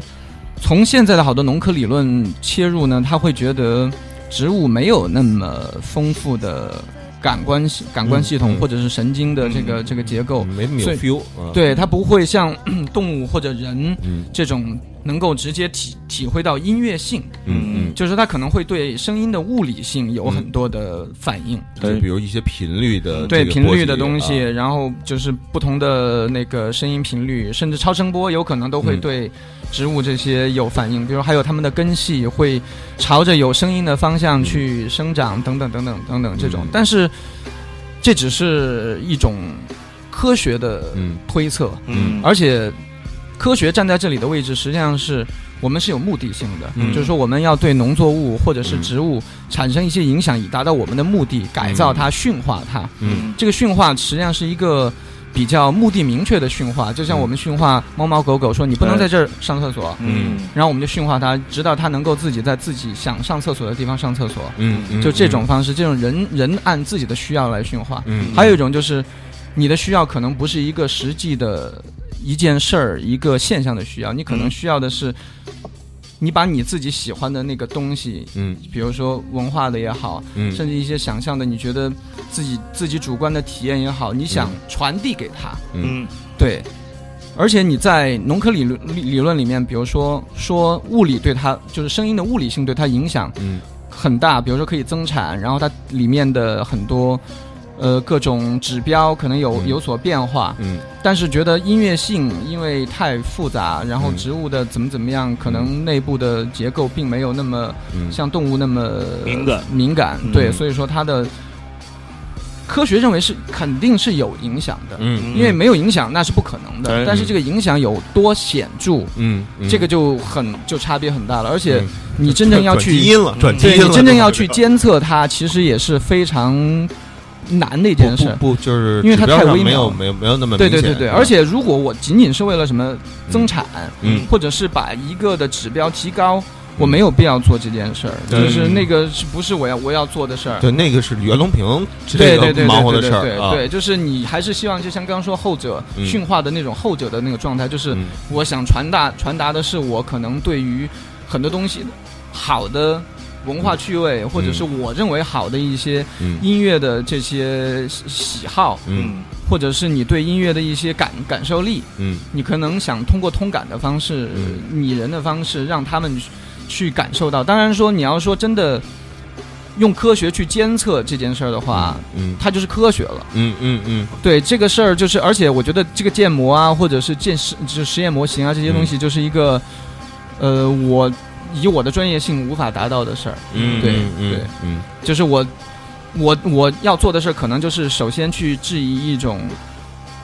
从现在的好多农科理论切入呢，他会觉得植物没有那么丰富的感官系感官系统或者是神经的这个这个结构，没有 feel，对它不会像 动物或者人这种能够直接体体会到音乐性，嗯嗯，就是它可能会对声音的物理性有很多的反应，对，比如一些频率的对频率的东西，然后就是不同的那个声音频率，甚至超声波有可能都会对植物这些有反应，比如还有它们的根系会朝着有声音的方向去生长，等等等等等等这种，但是。这只是一种科学的推测，嗯，而且科学站在这里的位置，实际上是我们是有目的性的，就是说我们要对农作物或者是植物产生一些影响，以达到我们的目的，改造它、驯化它。嗯，这个驯化实际上是一个。比较目的明确的驯化，就像我们驯化猫猫狗狗，说你不能在这儿上厕所，嗯，然后我们就驯化它，直到它能够自己在自己想上厕所的地方上厕所，嗯，就这种方式，这种人人按自己的需要来驯化，嗯，还有一种就是你的需要可能不是一个实际的一件事儿，一个现象的需要，你可能需要的是。你把你自己喜欢的那个东西，嗯，比如说文化的也好，嗯，甚至一些想象的，你觉得自己自己主观的体验也好，你想传递给他，嗯，对。而且你在农科理论理论里面，比如说说物理对它就是声音的物理性对它影响，嗯，很大。比如说可以增产，然后它里面的很多。呃，各种指标可能有有所变化，嗯，但是觉得音乐性因为太复杂，然后植物的怎么怎么样，可能内部的结构并没有那么像动物那么敏感。敏感，对，所以说它的科学认为是肯定是有影响的，嗯，因为没有影响那是不可能的，但是这个影响有多显著，嗯，这个就很就差别很大了，而且你真正要去转基因了，转基因了，你真正要去监测它，其实也是非常。难的一件事，不就是因为它太微妙，没有没有没有那么对对对对。而且如果我仅仅是为了什么增产，嗯，或者是把一个的指标提高，我没有必要做这件事儿。就是那个是不是我要我要做的事儿？对，那个是袁隆平对对对忙活的事儿对，就是你还是希望就像刚刚说后者驯化的那种后者的那个状态，就是我想传达传达的是我可能对于很多东西好的。文化趣味，或者是我认为好的一些音乐的这些喜好，嗯，或者是你对音乐的一些感感受力，嗯，你可能想通过通感的方式、拟人的方式，让他们去感受到。当然说，你要说真的用科学去监测这件事儿的话，嗯，它就是科学了，嗯嗯嗯，对这个事儿就是，而且我觉得这个建模啊，或者是建实就实验模型啊，这些东西就是一个，呃，我。以我的专业性无法达到的事儿，嗯，对对，嗯，就是我，我我要做的事儿，可能就是首先去质疑一种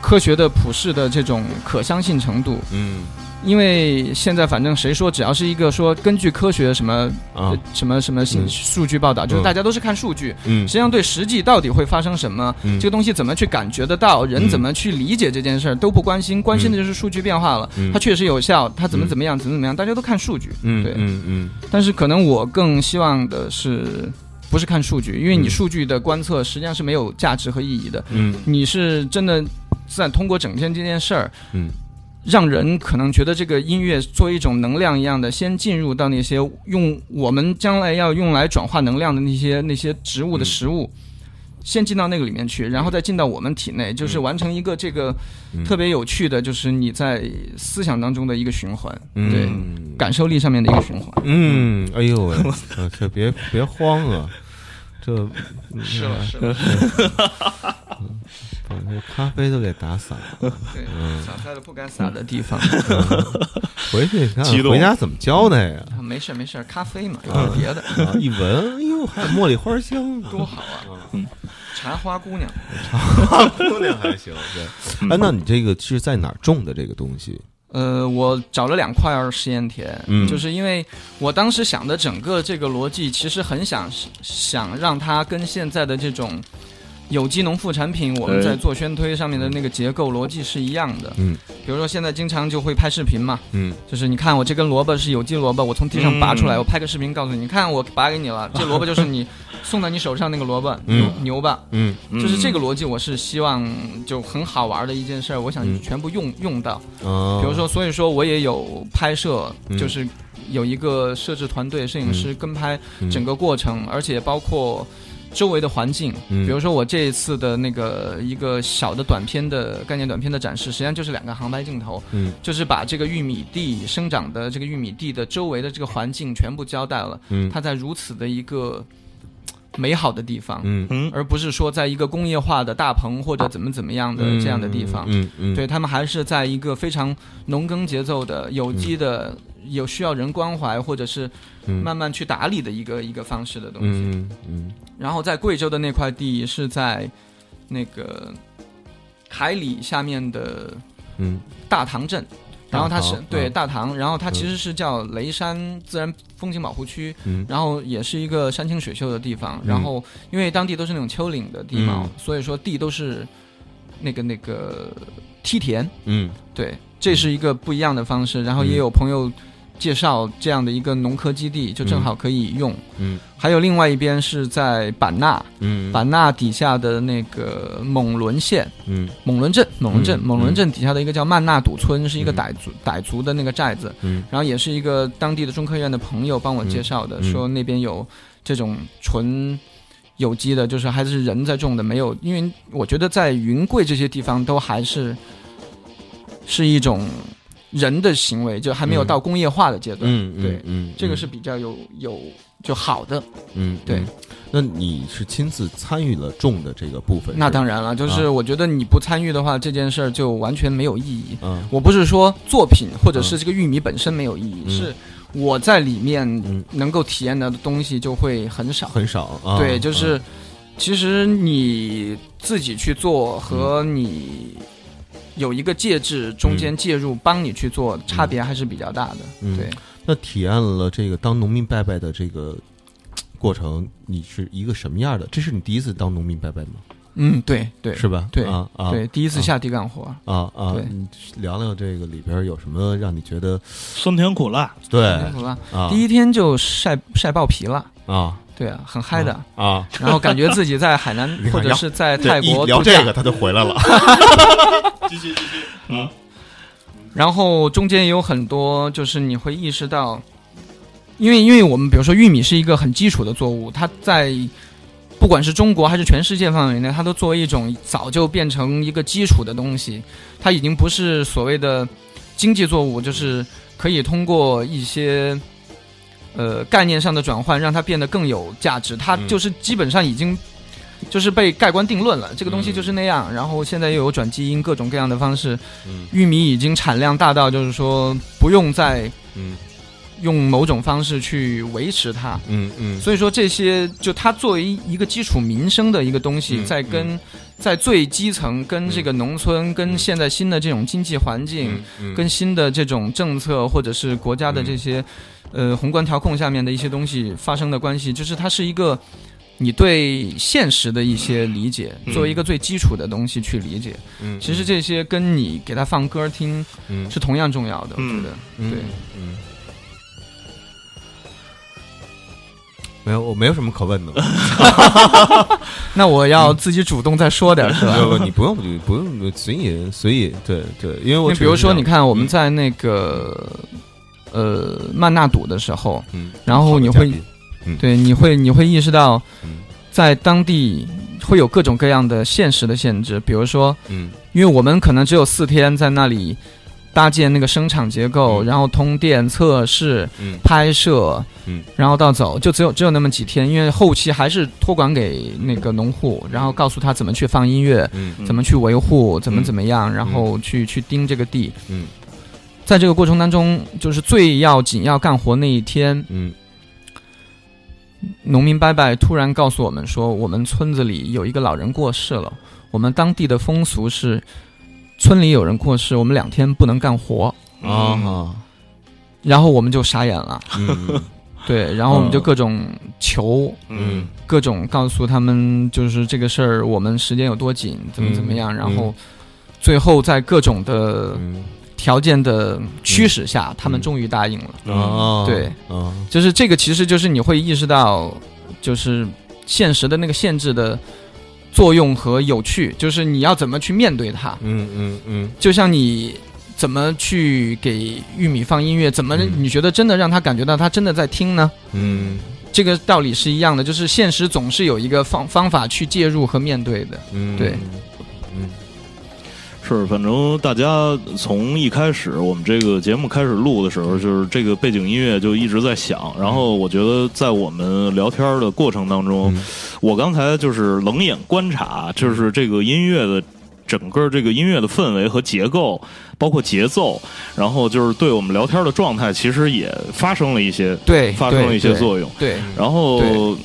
科学的普世的这种可相信程度，嗯。因为现在反正谁说只要是一个说根据科学什么啊。什么什么信数据报道，就是大家都是看数据，嗯，实际上对实际到底会发生什么，这个东西怎么去感觉得到，人怎么去理解这件事儿都不关心，关心的就是数据变化了，它确实有效，它怎么怎么样，怎么怎么样，大家都看数据，嗯，对，嗯嗯，但是可能我更希望的是不是看数据，因为你数据的观测实际上是没有价值和意义的，嗯，你是真的在通过整天这件事儿，嗯。让人可能觉得这个音乐作为一种能量一样的，先进入到那些用我们将来要用来转化能量的那些那些植物的食物，先进到那个里面去，然后再进到我们体内，就是完成一个这个特别有趣的，就是你在思想当中的一个循环，对，感受力上面的一个循环。嗯，哎呦喂，这别别慌啊，这是了 是了。咖啡都给打洒了，对，洒在了不该洒的地方。回去看回家怎么交代呀？没事没事，咖啡嘛，有别的。一闻，哎呦，还有茉莉花香，多好啊！嗯，茶花姑娘，茶花姑娘还行。对，哎，那你这个是在哪儿种的这个东西？呃，我找了两块实验田，嗯，就是因为我当时想的整个这个逻辑，其实很想想让它跟现在的这种。有机农副产品，我们在做宣推上面的那个结构逻辑是一样的。嗯，比如说现在经常就会拍视频嘛。嗯，就是你看我这根萝卜是有机萝卜，我从地上拔出来，我拍个视频告诉你，你看我拔给你了，这萝卜就是你送到你手上那个萝卜，牛 牛吧？嗯，就是这个逻辑，我是希望就很好玩的一件事儿，我想全部用用到。比如说，所以说我也有拍摄，就是有一个摄制团队，摄影师跟拍整个过程，而且包括。周围的环境，比如说我这一次的那个一个小的短片的概念短片的展示，实际上就是两个航拍镜头，嗯，就是把这个玉米地生长的这个玉米地的周围的这个环境全部交代了，嗯，它在如此的一个 美好的地方，嗯。嗯，而不是说在一个工业化的大棚或者怎么怎么样的这样的地方，嗯嗯，对他们还是在一个非常农耕节奏的有机的。有需要人关怀或者是慢慢去打理的一个一个方式的东西。嗯嗯。然后在贵州的那块地是在那个海里下面的嗯大塘镇，然后它是对大塘，然后它其实是叫雷山自然风景保护区，嗯，然后也是一个山清水秀的地方。然后因为当地都是那种丘陵的地貌，所以说地都是那个那个梯田。嗯，对，这是一个不一样的方式。然后也有朋友。介绍这样的一个农科基地，就正好可以用。嗯，还有另外一边是在版纳，嗯，版纳底下的那个蒙伦县，嗯，蒙伦镇，蒙伦镇，蒙伦镇底下的一个叫曼纳堵村，是一个傣族傣族的那个寨子。嗯，然后也是一个当地的中科院的朋友帮我介绍的，说那边有这种纯有机的，就是还是人在种的，没有。因为我觉得在云贵这些地方都还是是一种。人的行为就还没有到工业化的阶段，嗯，对，嗯，这个是比较有有就好的，嗯，对。那你是亲自参与了种的这个部分？那当然了，就是我觉得你不参与的话，这件事儿就完全没有意义。嗯，我不是说作品或者是这个玉米本身没有意义，是我在里面能够体验的东西就会很少很少。对，就是其实你自己去做和你。有一个介质中间介入帮你去做，差别还是比较大的。对，那体验了这个当农民伯伯的这个过程，你是一个什么样的？这是你第一次当农民伯伯吗？嗯，对对，是吧？对啊啊，对，第一次下地干活啊啊。你聊聊这个里边有什么让你觉得酸甜苦辣？对，酸甜苦辣啊。第一天就晒晒爆皮了啊。对啊，很嗨的啊，然后感觉自己在海南或者是在泰国聊这个，他就回来了。继 续继续，嗯。然后中间也有很多，就是你会意识到，因为因为我们比如说玉米是一个很基础的作物，它在不管是中国还是全世界范围内，它都作为一种早就变成一个基础的东西，它已经不是所谓的经济作物，就是可以通过一些。呃，概念上的转换让它变得更有价值，它就是基本上已经就是被盖棺定论了，这个东西就是那样。然后现在又有转基因，各种各样的方式，玉米已经产量大到就是说不用再用某种方式去维持它。嗯嗯。所以说这些就它作为一个基础民生的一个东西，在跟在最基层跟这个农村跟现在新的这种经济环境，跟新的这种政策或者是国家的这些。呃，宏观调控下面的一些东西发生的关系，就是它是一个你对现实的一些理解，作为一个最基础的东西去理解。嗯，其实这些跟你给他放歌听，嗯，是同样重要的。我觉得，对，嗯。没有，我没有什么可问的。那我要自己主动再说点是吧？不不，你不用，不用随意随意。对对，因为我比如说，你看我们在那个。呃，曼纳堵的时候，嗯，然后你会，对，你会你会意识到，在当地会有各种各样的现实的限制，比如说，嗯，因为我们可能只有四天在那里搭建那个生产结构，然后通电测试，嗯，拍摄，嗯，然后到走，就只有只有那么几天，因为后期还是托管给那个农户，然后告诉他怎么去放音乐，嗯，怎么去维护，怎么怎么样，然后去去盯这个地，嗯。在这个过程当中，就是最要紧要干活那一天，嗯，农民伯伯突然告诉我们说，我们村子里有一个老人过世了。我们当地的风俗是，村里有人过世，我们两天不能干活啊。然后我们就傻眼了，嗯，对，然后我们就各种求，嗯，各种告诉他们，就是这个事儿，我们时间有多紧，怎么怎么样，然后最后在各种的。条件的驱使下，他们终于答应了。哦，对，就是这个，其实就是你会意识到，就是现实的那个限制的作用和有趣，就是你要怎么去面对它。嗯嗯嗯，就像你怎么去给玉米放音乐，怎么你觉得真的让他感觉到他真的在听呢？嗯，这个道理是一样的，就是现实总是有一个方方法去介入和面对的。嗯，对，嗯，是，反正大家从一开始我们这个节目开始录的时候，就是这个背景音乐就一直在响。然后我觉得在我们聊天的过程当中，我刚才就是冷眼观察，就是这个音乐的。整个这个音乐的氛围和结构，包括节奏，然后就是对我们聊天的状态，其实也发生了一些对发生了一些作用。对，然后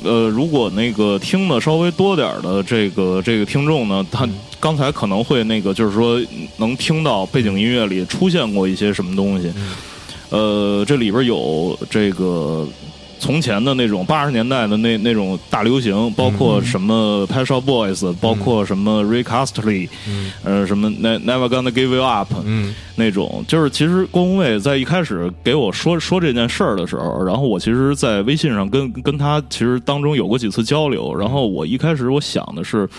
呃，如果那个听的稍微多点的这个这个听众呢，他刚才可能会那个就是说能听到背景音乐里出现过一些什么东西，呃，这里边有这个。从前的那种八十年代的那那种大流行，包括什么 p a s h a Boys，包括什么 Ray Castley，呃，什么 Never Gonna Give You Up，那种，就是其实郭宏卫在一开始给我说说这件事儿的时候，然后我其实，在微信上跟跟他其实当中有过几次交流，然后我一开始我想的是。嗯，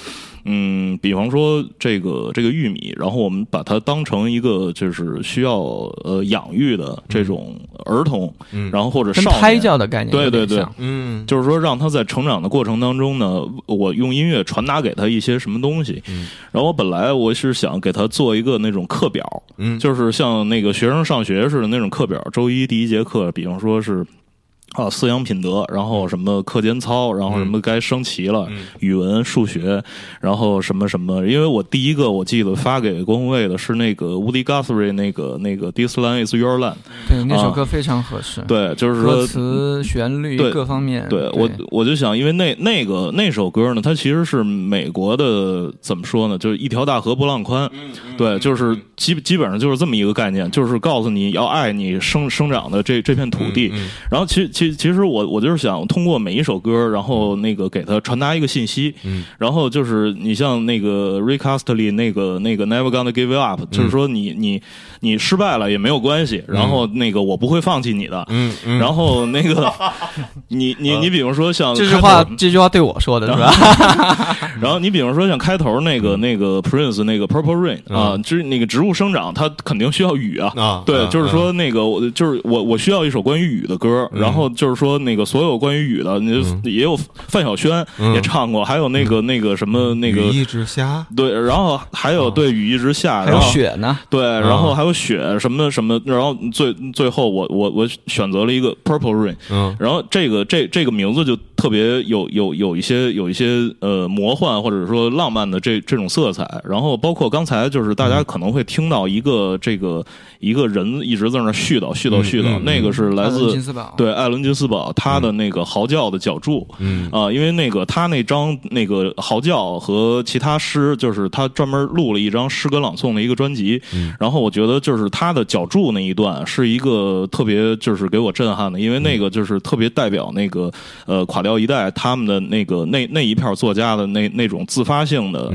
比方说这个这个玉米，然后我们把它当成一个就是需要呃养育的这种儿童，然后或者少胎教的概念，对对对，嗯，就是说让他在成长的过程当中呢，我用音乐传达给他一些什么东西。然后我本来我是想给他做一个那种课表，嗯，就是像那个学生上学似的那种课表，周一第一节课，比方说是。啊，饲养品德，然后什么课间操，然后什么该升旗了，语文、数学，然后什么什么。因为我第一个我记得发给郭宏卫的是那个 Woody Guthrie 那个那个 This Land Is Your Land，对，那首歌非常合适。对，就是说歌词、旋律各方面。对我，我就想，因为那那个那首歌呢，它其实是美国的，怎么说呢？就是一条大河波浪宽。对，就是基基本上就是这么一个概念，就是告诉你要爱你生生长的这这片土地。然后其实。其其实我我就是想通过每一首歌，然后那个给他传达一个信息，嗯，然后就是你像那个 Rick Astley 那个那个 Never Gonna Give You Up，就是说你你你失败了也没有关系，然后那个我不会放弃你的，嗯，然后那个你 你你比如说像这句话这句话对我说的是吧？然后你比如说像开头那个那个 Prince 那个 Purple Rain 啊，就是那个植物生长它肯定需要雨啊，啊，对，就是说那个我就是我我需要一首关于雨的歌，然后。就是说，那个所有关于雨的，你也有范晓萱也唱过，还有那个那个什么那个雨一直下，对，然后还有对雨一直下，还有雪呢，对，然后还有雪什么什么，然后最最后我我我选择了一个 Purple Rain，嗯，然后这个这这个名字就特别有有有一些有一些呃魔幻或者说浪漫的这这种色彩，然后包括刚才就是大家可能会听到一个这个一个人一直在那絮叨絮叨絮叨，那个是来自对艾伦。金斯堡他的那个嚎叫的脚注，嗯。啊，因为那个他那张那个嚎叫和其他诗，就是他专门录了一张诗歌朗诵的一个专辑，然后我觉得就是他的脚注那一段是一个特别就是给我震撼的，因为那个就是特别代表那个呃垮掉一代他们的那个那那一片作家的那那种自发性的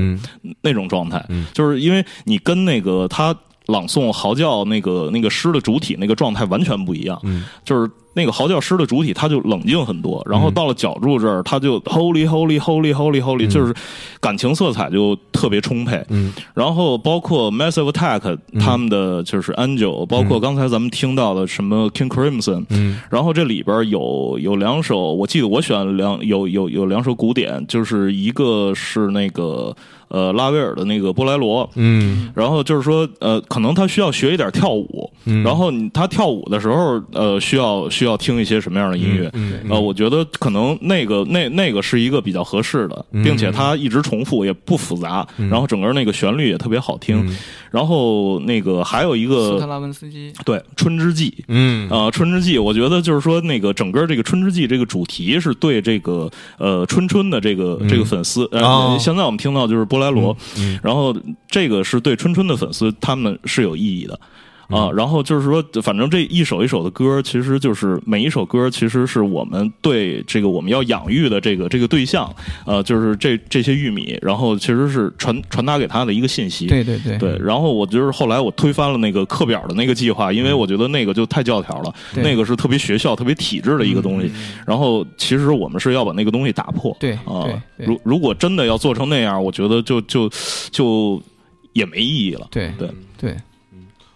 那种状态，就是因为你跟那个他朗诵嚎叫那个那个诗的主体那个状态完全不一样，就是。那个嚎叫诗的主体，他就冷静很多，然后到了角柱这儿，他就 holy holy holy holy holy，就是感情色彩就特别充沛。嗯，然后包括 Massive Attack 他们的就是 Angel，包括刚才咱们听到的什么 King Crimson，嗯，然后这里边有有两首，我记得我选两有有有两首古典，就是一个是那个呃拉威尔的那个波莱罗，嗯，然后就是说呃可能他需要学一点跳舞，然后他跳舞的时候呃需要需需要听一些什么样的音乐？呃，我觉得可能那个那那个是一个比较合适的，并且它一直重复，也不复杂，然后整个那个旋律也特别好听。然后那个还有一个斯特拉文斯基，对《春之祭》，嗯。啊，《春之祭》，我觉得就是说那个整个这个《春之祭》这个主题是对这个呃春春的这个这个粉丝。呃，现在我们听到就是波莱罗，然后这个是对春春的粉丝，他们是有意义的。啊，然后就是说，反正这一首一首的歌，其实就是每一首歌，其实是我们对这个我们要养育的这个这个对象，呃，就是这这些玉米，然后其实是传传达给他的一个信息。对对对。对，然后我就是后来我推翻了那个课表的那个计划，因为我觉得那个就太教条了，那个是特别学校、特别体制的一个东西。然后其实我们是要把那个东西打破。对啊，如如果真的要做成那样，我觉得就就就也没意义了。对对对。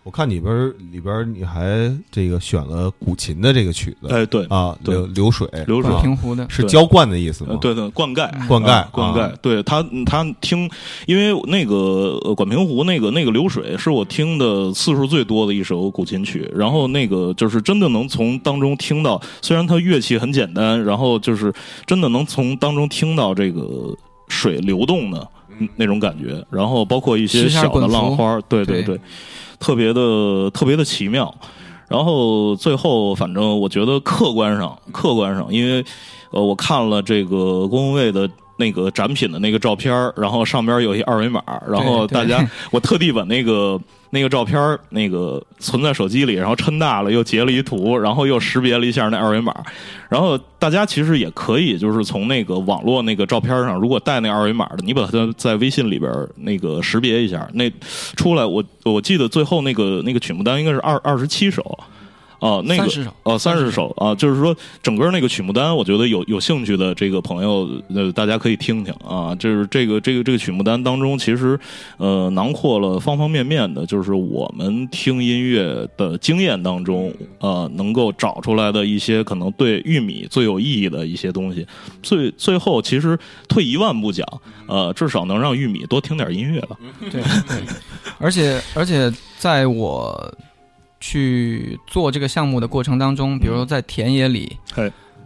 我看里边里边你还这个选了古琴的这个曲子，哎，对啊，流流水，流水。平湖的。是浇灌的意思吗？对对，灌溉，灌溉，灌溉。对他，他听，因为那个管平湖那个那个流水是我听的次数最多的一首古琴曲，然后那个就是真的能从当中听到，虽然它乐器很简单，然后就是真的能从当中听到这个水流动的那种感觉，然后包括一些小的浪花，对对。对。特别的特别的奇妙，然后最后反正我觉得客观上客观上，因为呃我看了这个公卫的。那个展品的那个照片然后上边有一二维码，然后大家，我特地把那个那个照片那个存在手机里，然后抻大了，又截了一图，然后又识别了一下那二维码，然后大家其实也可以，就是从那个网络那个照片上，如果带那二维码的，你把它在微信里边那个识别一下，那出来，我我记得最后那个那个曲目单应该是二二十七首。哦，那个哦，三十首啊，就是说整个那个曲目单，我觉得有有兴趣的这个朋友，呃，大家可以听听啊。就是这个这个这个曲目单当中，其实呃囊括了方方面面的，就是我们听音乐的经验当中，呃，能够找出来的一些可能对玉米最有意义的一些东西。最最后，其实退一万步讲，呃，至少能让玉米多听点音乐了。对对，而且而且在我。去做这个项目的过程当中，比如说在田野里，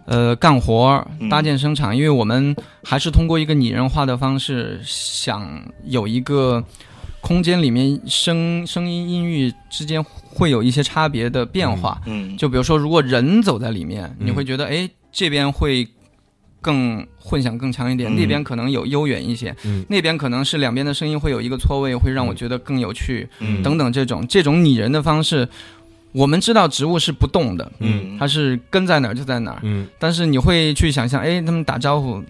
呃，干活、搭建生产，因为我们还是通过一个拟人化的方式，想有一个空间里面声声音音域之间会有一些差别的变化。嗯，就比如说，如果人走在里面，你会觉得，哎，这边会。更混响更强一点，那边可能有悠远一些，那边可能是两边的声音会有一个错位，会让我觉得更有趣，等等这种这种拟人的方式，我们知道植物是不动的，嗯，它是根在哪儿就在哪儿，嗯，但是你会去想象，哎，他们打招呼，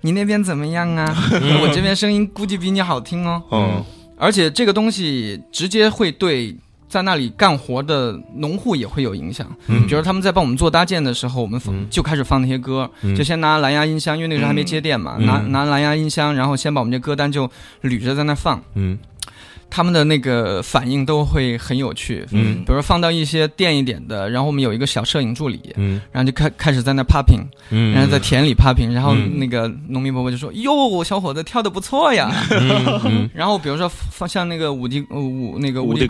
你那边怎么样啊？我这边声音估计比你好听哦，嗯，而且这个东西直接会对。在那里干活的农户也会有影响，嗯，比如他们在帮我们做搭建的时候，我们就开始放那些歌，就先拿蓝牙音箱，因为那个时候还没接电嘛，拿拿蓝牙音箱，然后先把我们这歌单就捋着在那放，嗯。他们的那个反应都会很有趣，嗯，比如说放到一些电一点的，然后我们有一个小摄影助理，嗯，然后就开开始在那 popping，嗯，然后在田里 popping，然后那个农民伯伯就说：“哟，小伙子跳的不错呀。” 然后比如说放像那个伍迪伍那个伍迪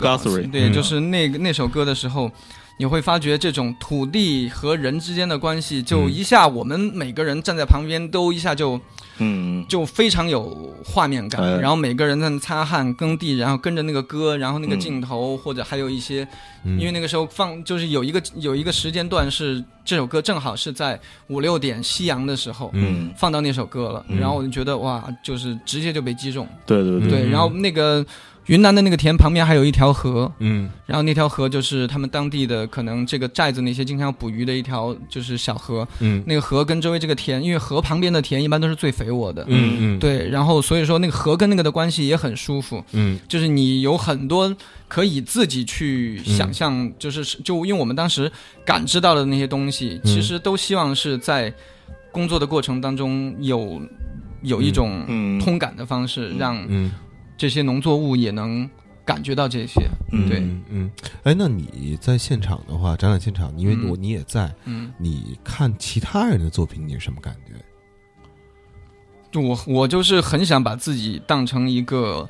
对，就是那个那首歌的时候。你会发觉这种土地和人之间的关系，就一下我们每个人站在旁边都一下就，嗯，就非常有画面感。然后每个人在那擦汗耕地，然后跟着那个歌，然后那个镜头或者还有一些，因为那个时候放就是有一个有一个时间段是这首歌正好是在五六点夕阳的时候，嗯，放到那首歌了。然后我就觉得哇，就是直接就被击中。对对对，然后那个。云南的那个田旁边还有一条河，嗯，然后那条河就是他们当地的可能这个寨子那些经常捕鱼的一条就是小河，嗯，那个河跟周围这个田，因为河旁边的田一般都是最肥沃的，嗯嗯，对，然后所以说那个河跟那个的关系也很舒服，嗯，就是你有很多可以自己去想象，就是就因为我们当时感知到的那些东西，其实都希望是在工作的过程当中有有一种通感的方式让。这些农作物也能感觉到这些，对，嗯，哎，那你在现场的话，展览现场，因为我你也在，嗯，你看其他人的作品，你是什么感觉？就我我就是很想把自己当成一个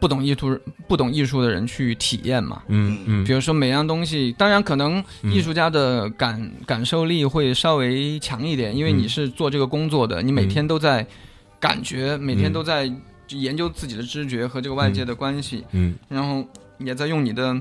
不懂艺术、不懂艺术的人去体验嘛，嗯嗯，比如说每样东西，当然可能艺术家的感感受力会稍微强一点，因为你是做这个工作的，你每天都在感觉，每天都在。研究自己的知觉和这个外界的关系，嗯，然后也在用你的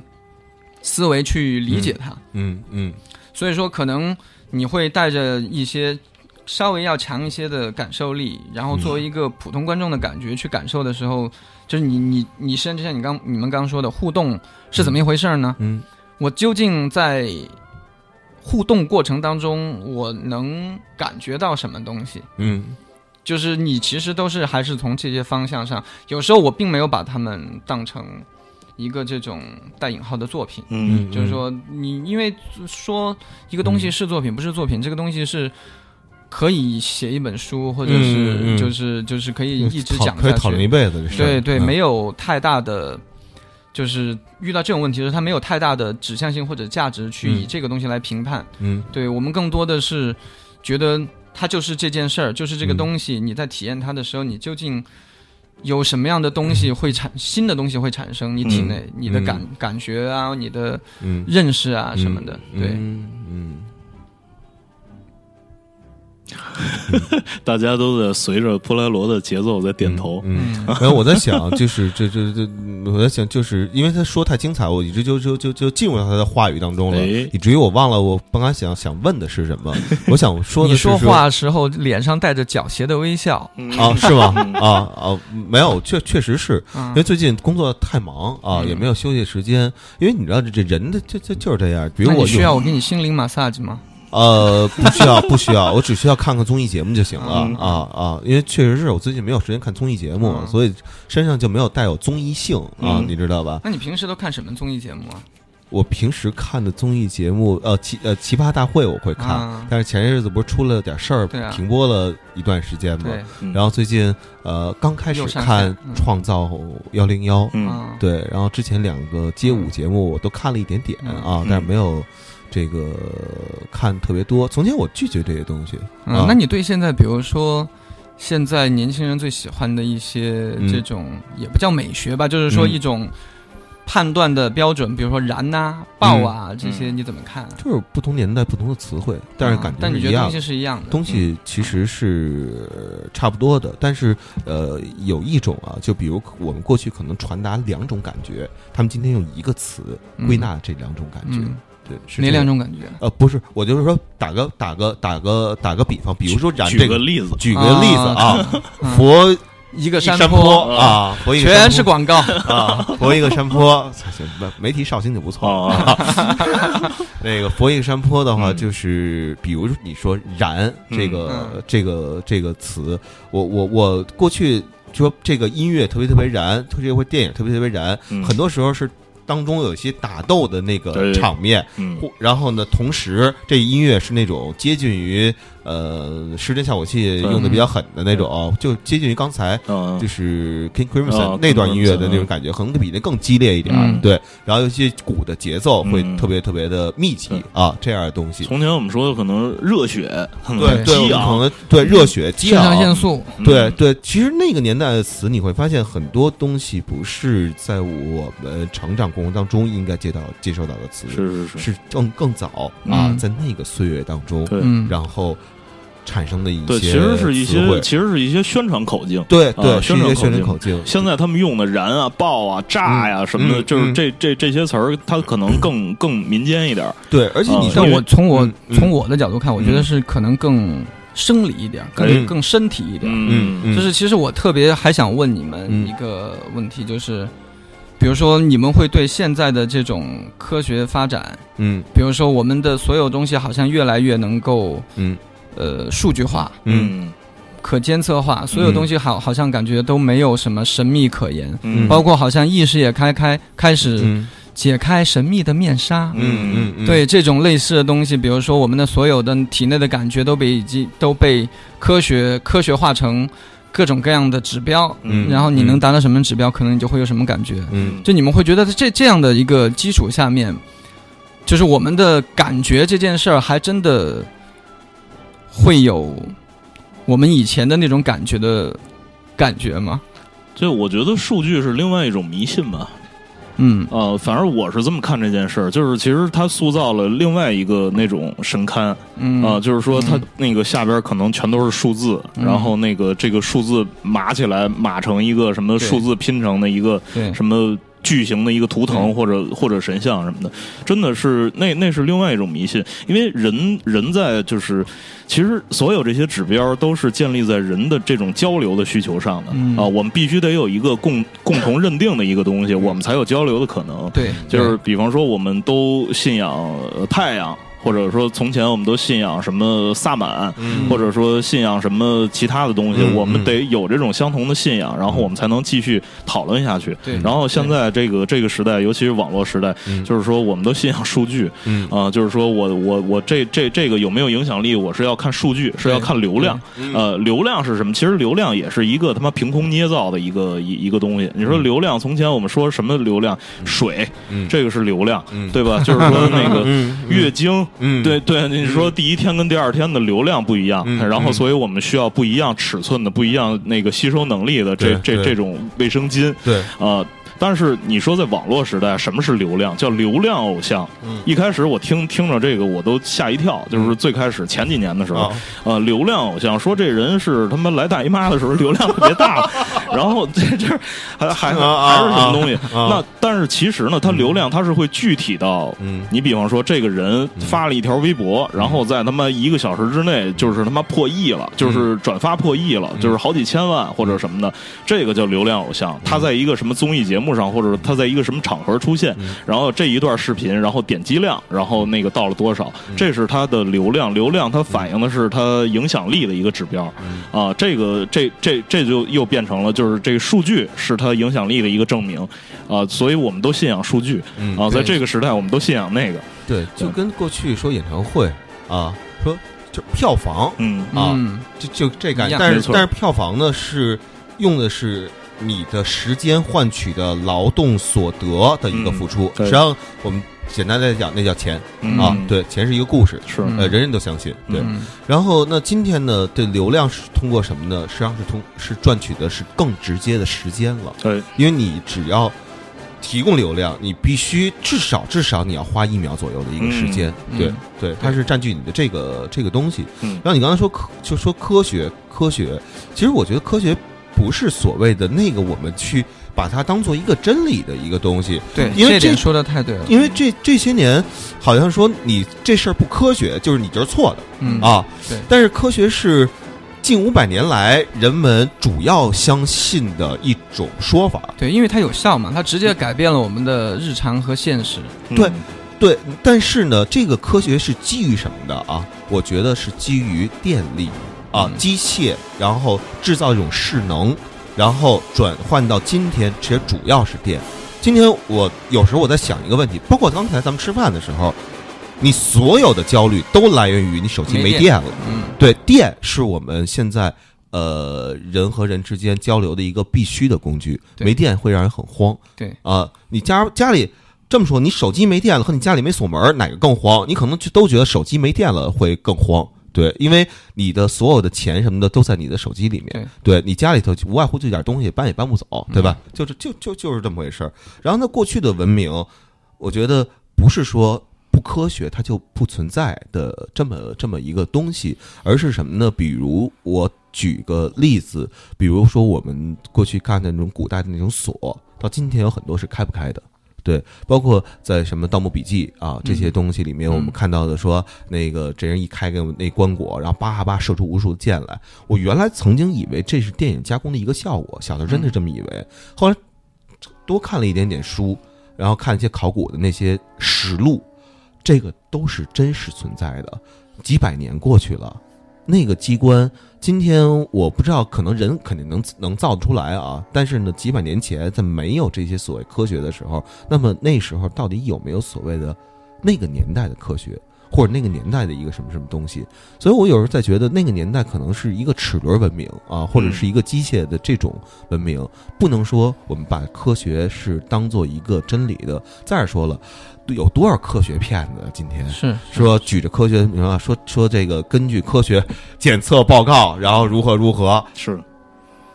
思维去理解它，嗯嗯，所以说可能你会带着一些稍微要强一些的感受力，然后作为一个普通观众的感觉去感受的时候，就是你你你甚至像你刚你们刚说的互动是怎么一回事呢？嗯，我究竟在互动过程当中我能感觉到什么东西？嗯。就是你其实都是还是从这些方向上，有时候我并没有把他们当成一个这种带引号的作品，嗯，就是说你因为说一个东西是作品不是作品，这个东西是可以写一本书，或者是就是就是可以一直讲可以讨论一辈子，对对，没有太大的就是遇到这种问题的时候，它没有太大的指向性或者价值去以这个东西来评判。嗯，对我们更多的是觉得它就是这件事儿，就是这个东西。你在体验它的时候，你究竟有什么样的东西会产新的东西会产生？你体内你的感感觉啊，你的认识啊什么的，对，嗯。大家都在随着普莱罗的节奏在点头。嗯，然后我在想，就是这这这，我在想，就是因为他说太精彩，我一直就就就就进入到他的话语当中了，以至于我忘了我本来想想问的是什么。我想说的，你说话时候脸上带着狡黠的微笑啊？是吗？啊啊，没有，确确实是因为最近工作太忙啊，也没有休息时间。因为你知道，这这人的就就就是这样。比如我需要我给你心灵 massage 吗？呃，不需要，不需要，我只需要看看综艺节目就行了啊啊！因为确实是我最近没有时间看综艺节目，所以身上就没有带有综艺性啊，你知道吧？那你平时都看什么综艺节目啊？我平时看的综艺节目，呃，奇呃奇葩大会我会看，但是前些日子不是出了点事儿，停播了一段时间嘛。然后最近呃刚开始看《创造幺零幺》，对，然后之前两个街舞节目我都看了一点点啊，但是没有。这个看特别多，从前我拒绝这些东西。嗯，那你对现在，比如说现在年轻人最喜欢的一些这种，也不叫美学吧，就是说一种判断的标准，比如说燃呐、爆啊这些，你怎么看？就是不同年代不同的词汇，但是感觉但你觉得东西是一样的？东西其实是差不多的，但是呃，有一种啊，就比如我们过去可能传达两种感觉，他们今天用一个词归纳这两种感觉。哪两种感觉？呃，不是，我就是说，打个打个打个打个比方，比如说燃这个例子，举个例子啊，佛一个山坡啊，佛一个全是广告啊，佛一个山坡，没提绍兴就不错啊。那个佛一个山坡的话，就是比如你说燃这个这个这个词，我我我过去说这个音乐特别特别燃，特别会电影特别特别燃，很多时候是。当中有一些打斗的那个场面，然后呢，同时这音乐是那种接近于。呃，失真效果器用的比较狠的那种，就接近于刚才就是 King Crimson 那段音乐的那种感觉，可能比那更激烈一点。对，然后尤其鼓的节奏会特别特别的密集啊，这样的东西。从前我们说的可能热血，对对，可能对热血、激昂、腺素，对对。其实那个年代的词，你会发现很多东西不是在我们成长过程当中应该接到接受到的词，是是是，是更更早啊，在那个岁月当中，然后。产生的一些对，其实是一些，其实是一些宣传口径。对对，宣传宣传口径。现在他们用的“燃”啊、“爆”啊、“炸”呀什么的，就是这这这些词儿，它可能更更民间一点。对，而且你像我从我从我的角度看，我觉得是可能更生理一点，更更身体一点。嗯，就是其实我特别还想问你们一个问题，就是比如说你们会对现在的这种科学发展，嗯，比如说我们的所有东西好像越来越能够，嗯。呃，数据化，嗯，可监测化，所有东西好，好像感觉都没有什么神秘可言，嗯，包括好像意识也开开开始解开神秘的面纱，嗯嗯，对这种类似的东西，比如说我们的所有的体内的感觉都被已经都被科学科学化成各种各样的指标，嗯，然后你能达到什么指标，可能你就会有什么感觉，嗯，就你们会觉得这这样的一个基础下面，就是我们的感觉这件事儿还真的。会有我们以前的那种感觉的感觉吗？就我觉得数据是另外一种迷信吧。嗯，呃，反正我是这么看这件事儿，就是其实它塑造了另外一个那种神龛。嗯，啊，就是说它那个下边可能全都是数字，然后那个这个数字码起来码成一个什么数字拼成的一个什么。巨型的一个图腾或者或者神像什么的，真的是那那是另外一种迷信，因为人人在就是其实所有这些指标都是建立在人的这种交流的需求上的啊，我们必须得有一个共共同认定的一个东西，我们才有交流的可能。对，就是比方说我们都信仰太阳。或者说从前我们都信仰什么萨满，或者说信仰什么其他的东西，我们得有这种相同的信仰，然后我们才能继续讨论下去。对，然后现在这个这个时代，尤其是网络时代，就是说我们都信仰数据，啊，就是说我我我这这这个有没有影响力，我是要看数据，是要看流量。呃，流量是什么？其实流量也是一个他妈凭空捏造的一个一一个东西。你说流量，从前我们说什么流量？水，这个是流量，对吧？就是说那个 月经。嗯，对对，你说第一天跟第二天的流量不一样，然后所以我们需要不一样尺寸的、不一样那个吸收能力的这这这种卫生巾，对。啊。但是你说在网络时代，什么是流量？叫流量偶像。一开始我听听着这个，我都吓一跳。就是最开始前几年的时候，呃，流量偶像说这人是他妈来大姨妈的时候流量特别大，然后这这还还还是什么东西？那但是其实呢，他流量他是会具体到，你比方说这个人发了一条微博，然后在他妈一个小时之内就是他妈破亿了，就是转发破亿了，就是好几千万或者什么的，这个叫流量偶像。他在一个什么综艺节目？上或者他在一个什么场合出现，然后这一段视频，然后点击量，然后那个到了多少，这是他的流量。流量它反映的是他影响力的一个指标啊。这个这这这就又变成了，就是这个数据是他影响力的一个证明啊。所以我们都信仰数据啊，在这个时代，我们都信仰那个。对，就跟过去说演唱会啊，说就票房，嗯啊，就就这感觉，但是但是票房呢是用的是。你的时间换取的劳动所得的一个付出，实际上我们简单来讲，那叫钱啊。对，钱是一个故事，是呃，人人都相信。对，然后那今天呢，这流量是通过什么呢？实际上是通是赚取的是更直接的时间了。对，因为你只要提供流量，你必须至少至少你要花一秒左右的一个时间。对对，它是占据你的这个这个东西。然后你刚才说科就说科学科学，其实我觉得科学。不是所谓的那个，我们去把它当做一个真理的一个东西。对，因为这说的太对了。因为这这些年，好像说你这事儿不科学，就是你就是错的。嗯啊，对。但是科学是近五百年来人们主要相信的一种说法。对，因为它有效嘛，它直接改变了我们的日常和现实。对，对。但是呢，这个科学是基于什么的啊？我觉得是基于电力。啊，机械，然后制造一种势能，然后转换到今天，其实主要是电。今天我有时候我在想一个问题，包括刚才咱们吃饭的时候，你所有的焦虑都来源于你手机没电了。嗯，对，电是我们现在呃人和人之间交流的一个必须的工具，没电会让人很慌。对啊，你家家里这么说，你手机没电了和你家里没锁门哪个更慌？你可能就都觉得手机没电了会更慌。对，因为你的所有的钱什么的都在你的手机里面。对，你家里头无外乎这点东西，搬也搬不走，对吧？就是就就就是这么回事儿。然后呢，过去的文明，我觉得不是说不科学，它就不存在的这么这么一个东西，而是什么呢？比如我举个例子，比如说我们过去看的那种古代的那种锁，到今天有很多是开不开的。对，包括在什么《盗墓笔记》啊这些东西里面，我们看到的说，那个这人一开个那棺椁，然后叭叭射出无数的箭来。我原来曾经以为这是电影加工的一个效果，小的真的这么以为。后来多看了一点点书，然后看一些考古的那些实录，这个都是真实存在的。几百年过去了。那个机关，今天我不知道，可能人肯定能能造得出来啊。但是呢，几百年前在没有这些所谓科学的时候，那么那时候到底有没有所谓的那个年代的科学，或者那个年代的一个什么什么东西？所以我有时候在觉得，那个年代可能是一个齿轮文明啊，或者是一个机械的这种文明，不能说我们把科学是当做一个真理的。再说了。有多少科学骗子？今天？是说举着科学，明白说说这个根据科学检测报告，然后如何如何。是，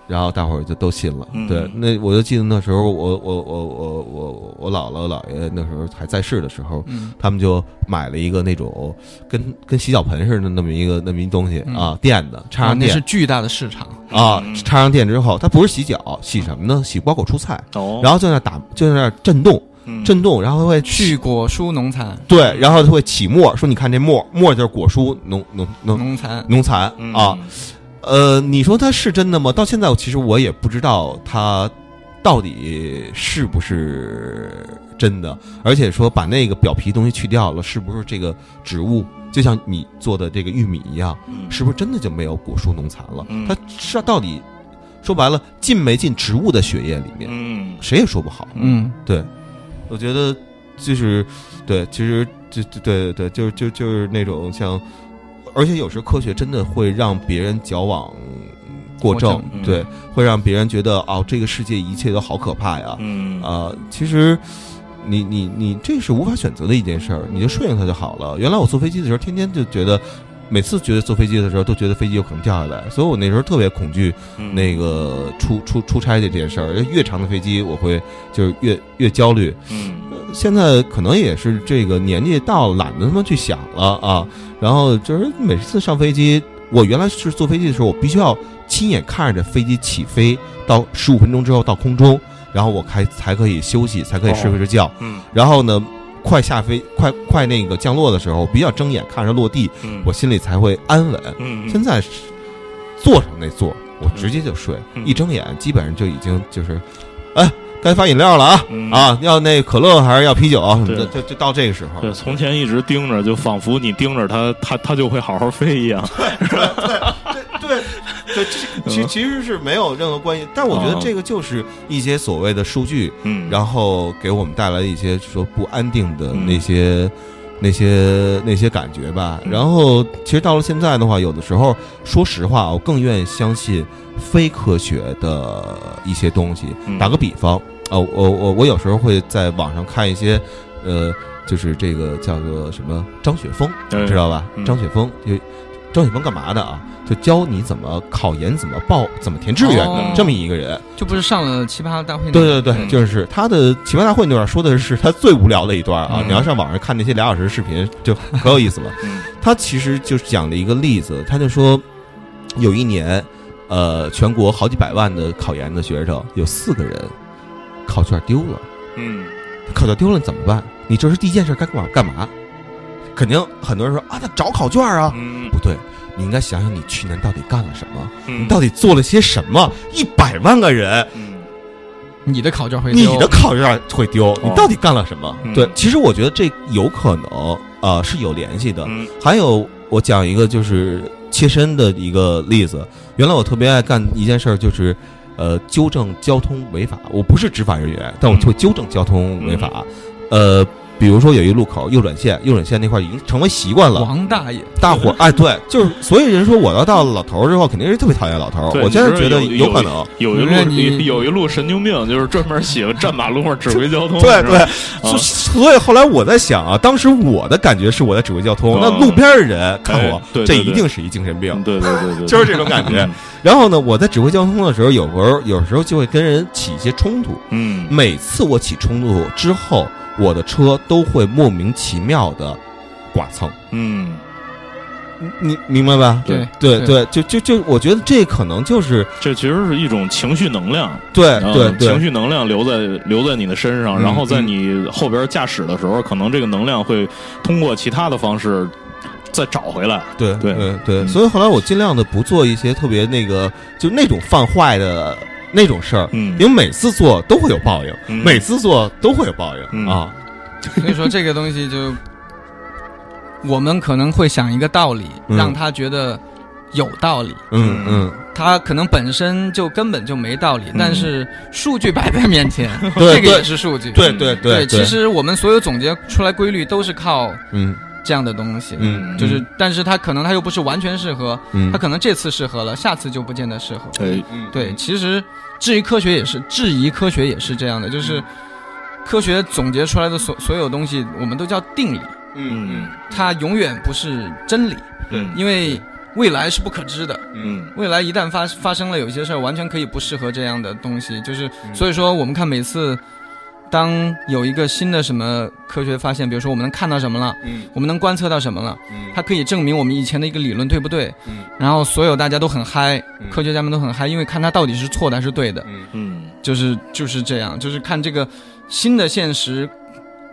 然后大伙儿就都信了。对，那我就记得那时候，我我我我我我姥姥姥爷那时候还在世的时候，他们就买了一个那种跟跟洗脚盆似的那么一个那么一东西啊，电的插上电是巨大的市场。啊，插上电之后，它不是洗脚，洗什么呢？洗包果蔬菜，然后就在那打，就在那震动。震动，然后它会去果蔬农残，对，然后它会起沫，说你看这沫，沫就是果蔬农农农农残农残啊，呃，你说它是真的吗？到现在，其实我也不知道它到底是不是真的？而且说把那个表皮东西去掉了，是不是这个植物就像你做的这个玉米一样，是不是真的就没有果蔬农残了？它是到底说白了进没进植物的血液里面？嗯，谁也说不好。嗯，对，我觉得就是对，其实就对对对，就就就是那种像，而且有时候科学真的会让别人矫枉。过正对，会让别人觉得哦，这个世界一切都好可怕呀。嗯啊，其实你你你这是无法选择的一件事儿，你就顺应它就好了。原来我坐飞机的时候，天天就觉得，每次觉得坐飞机的时候，都觉得飞机有可能掉下来，所以我那时候特别恐惧那个出出出差的这件事儿。越长的飞机，我会就是越越焦虑。嗯，现在可能也是这个年纪到了，懒得他妈去想了啊。然后就是每次上飞机，我原来是坐飞机的时候，我必须要。亲眼看着飞机起飞到十五分钟之后到空中，然后我开才可以休息，才可以睡会儿觉。嗯，然后呢，快下飞快快那个降落的时候，比较睁眼看着落地，我心里才会安稳。嗯，现在坐上那座，我直接就睡，一睁眼基本上就已经就是，哎。该发饮料了啊啊！要那可乐还是要啤酒？什么的就就到这个时候。对，从前一直盯着，就仿佛你盯着它，它它就会好好飞一样。对对其其实是没有任何关系。但我觉得这个就是一些所谓的数据，嗯，然后给我们带来一些说不安定的那些那些那些感觉吧。然后其实到了现在的话，有的时候说实话，我更愿意相信非科学的一些东西。打个比方。呃，我我我有时候会在网上看一些，呃，就是这个叫做什么张雪峰，知道吧？张雪峰就张雪峰干嘛的啊？就教你怎么考研、怎么报、怎么填志愿的这么一个人。就不是上了奇葩大会？对对对，就是他的奇葩大会那段说的是他最无聊的一段啊！你要上网上看那些俩小时视频，就可有意思了。他其实就是讲了一个例子，他就说有一年，呃，全国好几百万的考研的学生，有四个人。考卷丢了，嗯，考卷丢了怎么办？你这是第一件事该干嘛？干嘛？肯定很多人说啊，那找考卷啊。嗯，不对，你应该想想你去年到底干了什么？你到底做了些什么？一百万个人，嗯，你的考卷会丢，你的考卷会丢，你到底干了什么？对，其实我觉得这有可能啊是有联系的。还有，我讲一个就是切身的一个例子。原来我特别爱干一件事儿，就是。呃，纠正交通违法，我不是执法人员，但我会纠正交通违法。呃，比如说有一路口右转线，右转线那块已经成为习惯了。王大爷，大伙 哎，对，就是所以人说我要到老头之后，肯定是特别讨厌老头。我现在觉得有可能有一路有一路神经病，就是专门喜欢站马路上指挥交通。对对，所所以后来我在想啊，当时我的感觉是我在指挥交通，那路边的人看我，这一定是一精神病。对对对对，就是这种感觉。然后呢，我在指挥交通的时候，有时候有时候就会跟人起一些冲突。嗯，每次我起冲突之后，我的车都会莫名其妙的剐蹭。嗯，你明白吧？对对对，就就就，我觉得这可能就是这其实是一种情绪能量。对对对，情绪能量留在留在你的身上，然后在你后边驾驶的时候，可能这个能量会通过其他的方式。再找回来，对对对对，所以后来我尽量的不做一些特别那个，就那种犯坏的那种事儿，嗯，因为每次做都会有报应，每次做都会有报应啊。所以说这个东西就，我们可能会想一个道理，让他觉得有道理，嗯嗯，他可能本身就根本就没道理，但是数据摆在面前，这个也是数据，对对对，其实我们所有总结出来规律都是靠，嗯。这样的东西，嗯，就是，但是它可能它又不是完全适合，嗯，它可能这次适合了，下次就不见得适合。对，对，其实质疑科学也是，质疑科学也是这样的，就是科学总结出来的所所有东西，我们都叫定理，嗯嗯，它永远不是真理，对，因为未来是不可知的，嗯，未来一旦发发生了有些事儿，完全可以不适合这样的东西，就是所以说我们看每次。当有一个新的什么科学发现，比如说我们能看到什么了，嗯，我们能观测到什么了，嗯，它可以证明我们以前的一个理论对不对，嗯，然后所有大家都很嗨，科学家们都很嗨，因为看它到底是错的还是对的，嗯。嗯，就是就是这样，就是看这个新的现实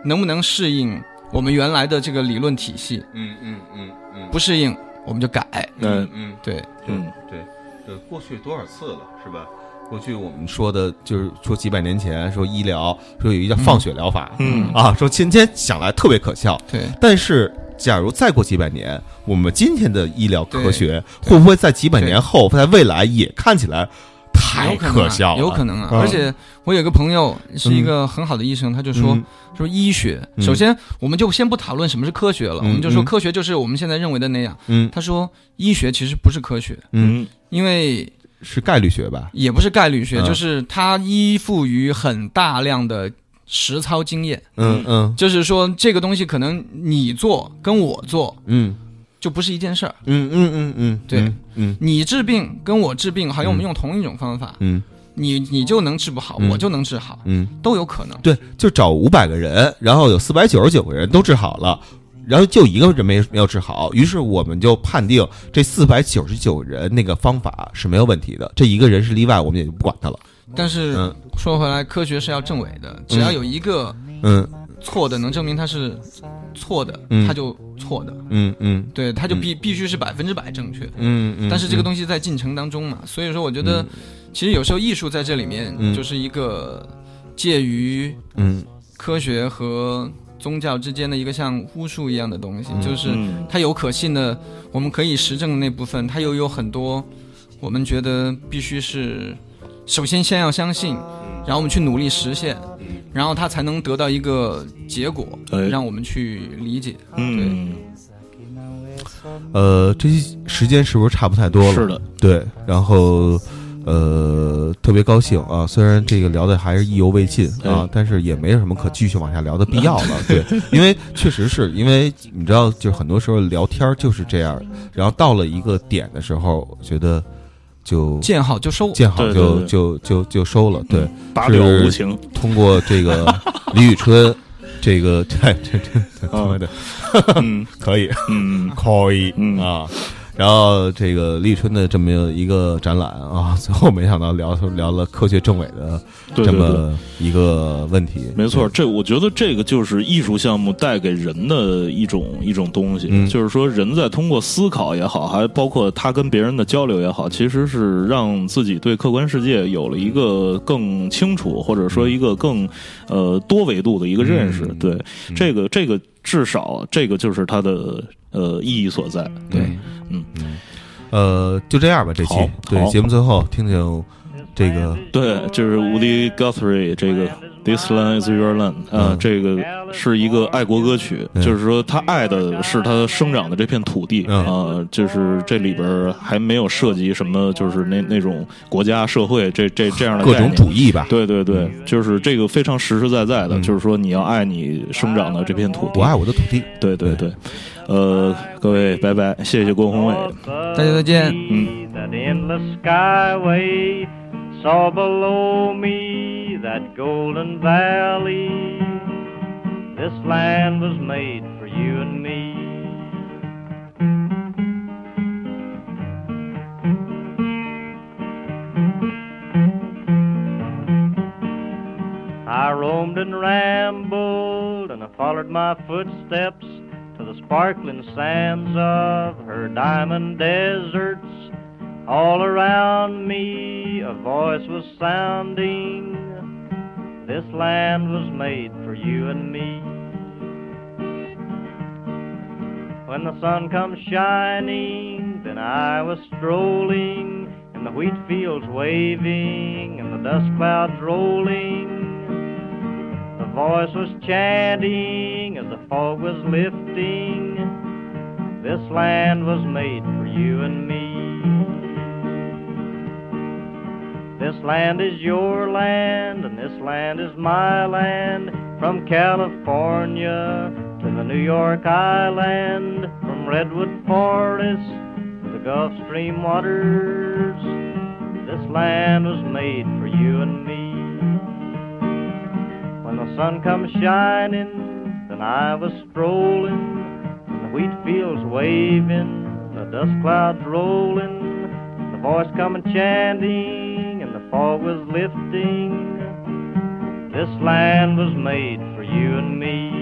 能不能适应我们原来的这个理论体系，嗯嗯嗯嗯，不适应我们就改，嗯嗯。对，嗯对呃，过去多少次了是吧？过去我们说的就是说几百年前说医疗说有一叫放血疗法，嗯啊，说今天想来特别可笑，对，但是假如再过几百年，我们今天的医疗科学会不会在几百年后，在未来也看起来太可笑了？有可能啊！嗯而且我有个朋友是一个很好的医生，他就说嗯说医学，嗯首先我们就先不讨论什么是科学了，嗯我们就说嗯科学就是我们现在认为的那样。嗯他说医学其实不是科学，嗯，因为是概率学吧？也不是概率学，嗯就是它依附于很大量的实操经验。嗯嗯就是说，这个东西可能你做跟我做嗯就不是一件事儿。嗯嗯嗯嗯，对，嗯你治病跟我治病，好像我们用同一种方法，嗯你你就能治不好，嗯我就能治好，嗯，都有可能。对，就找五百个人，然后有四百九十九个人都治好了。然后就一个人没没有治好，于是我们就判定这四百九十九人那个方法是没有问题的，这一个人是例外，我们也就不管他了。但是、嗯。说回来，科学是要证伪的，只要有一个嗯错的能证明它是错的，嗯。它就错的。嗯嗯。对，它就必必须是百分之百正确。嗯嗯，但是这个东西在进程当中嘛，所以说我觉得，其实有时候艺术在这里面嗯。就是一个介于嗯。科学和宗教之间的一个像巫术一样的东西，嗯就是嗯。它有可信的，我们可以实证的那部分，它又有很多我们觉得必须是首先先要相信，然后我们去努力实现，然后它才能得到一个结果，哎。让我们去理解。嗯，呃，这期时间是不是差不太多了？是的，对，然后呃，特别高兴啊！虽然这个聊的还是意犹未尽啊哎，但是也没有什么可继续往下聊的必要了。对，因为确实是因为你知道，就是很多时候聊天就是这样，然后到了一个点的时候，我觉得就见好就收，见好对对对就就就就收了。对，八表无情，通过这个 李宇春，这个 这这这他妈的嗯可以。嗯可以嗯啊。然后这个立春的这么一个展览啊，最后没想到聊聊了科学政委的这。么一个问题。没错，这我觉得这个就是艺术项目带给人的一种一种东西，嗯就是说人在通过思考也好，还包括他跟别人的交流也好，其实是让自己对客观世界有了一个更清楚，或者说一个更呃多维度的一个认识。嗯对，这个这个至少这个就是它的呃意义所在。对，呃，就这样吧。这期。对节目最后听听这个对，就是 Woody Guthrie 这个 This Land Is Your Land 啊、嗯。这个是一个爱国歌曲，嗯。就是说他爱的是他生长的这片土地啊、嗯就是这里边还没有涉及什么，就是那那种国家社会这这这样的各种主义吧。对对对，就是这个非常实实在在的，嗯。就是说你要爱你生长的这片土地。我爱我的土地。对对。对，呃，各位拜拜，谢谢郭宏伟。大家再见。 That endless skyway saw below me that golden valley. This land was made for you and me. I roamed and rambled, and I followed my footsteps to the sparkling sands of her diamond deserts. All around me a voice was sounding. This land was made for you and me. When the sun comes shining, then I was strolling and the wheat fields waving and the dust clouds rolling. Voice was chanting as the fog was lifting. This land was made for you and me. This land is your land, and this land is my land. From California to the New York Island, from Redwood Forest to the Gulf Stream waters. This land was made for you and me. Sun comes shining, then I was strolling, and the wheat fields waving, the dust clouds rolling, the voice coming chanting, and the fog was lifting. This land was made for you and me.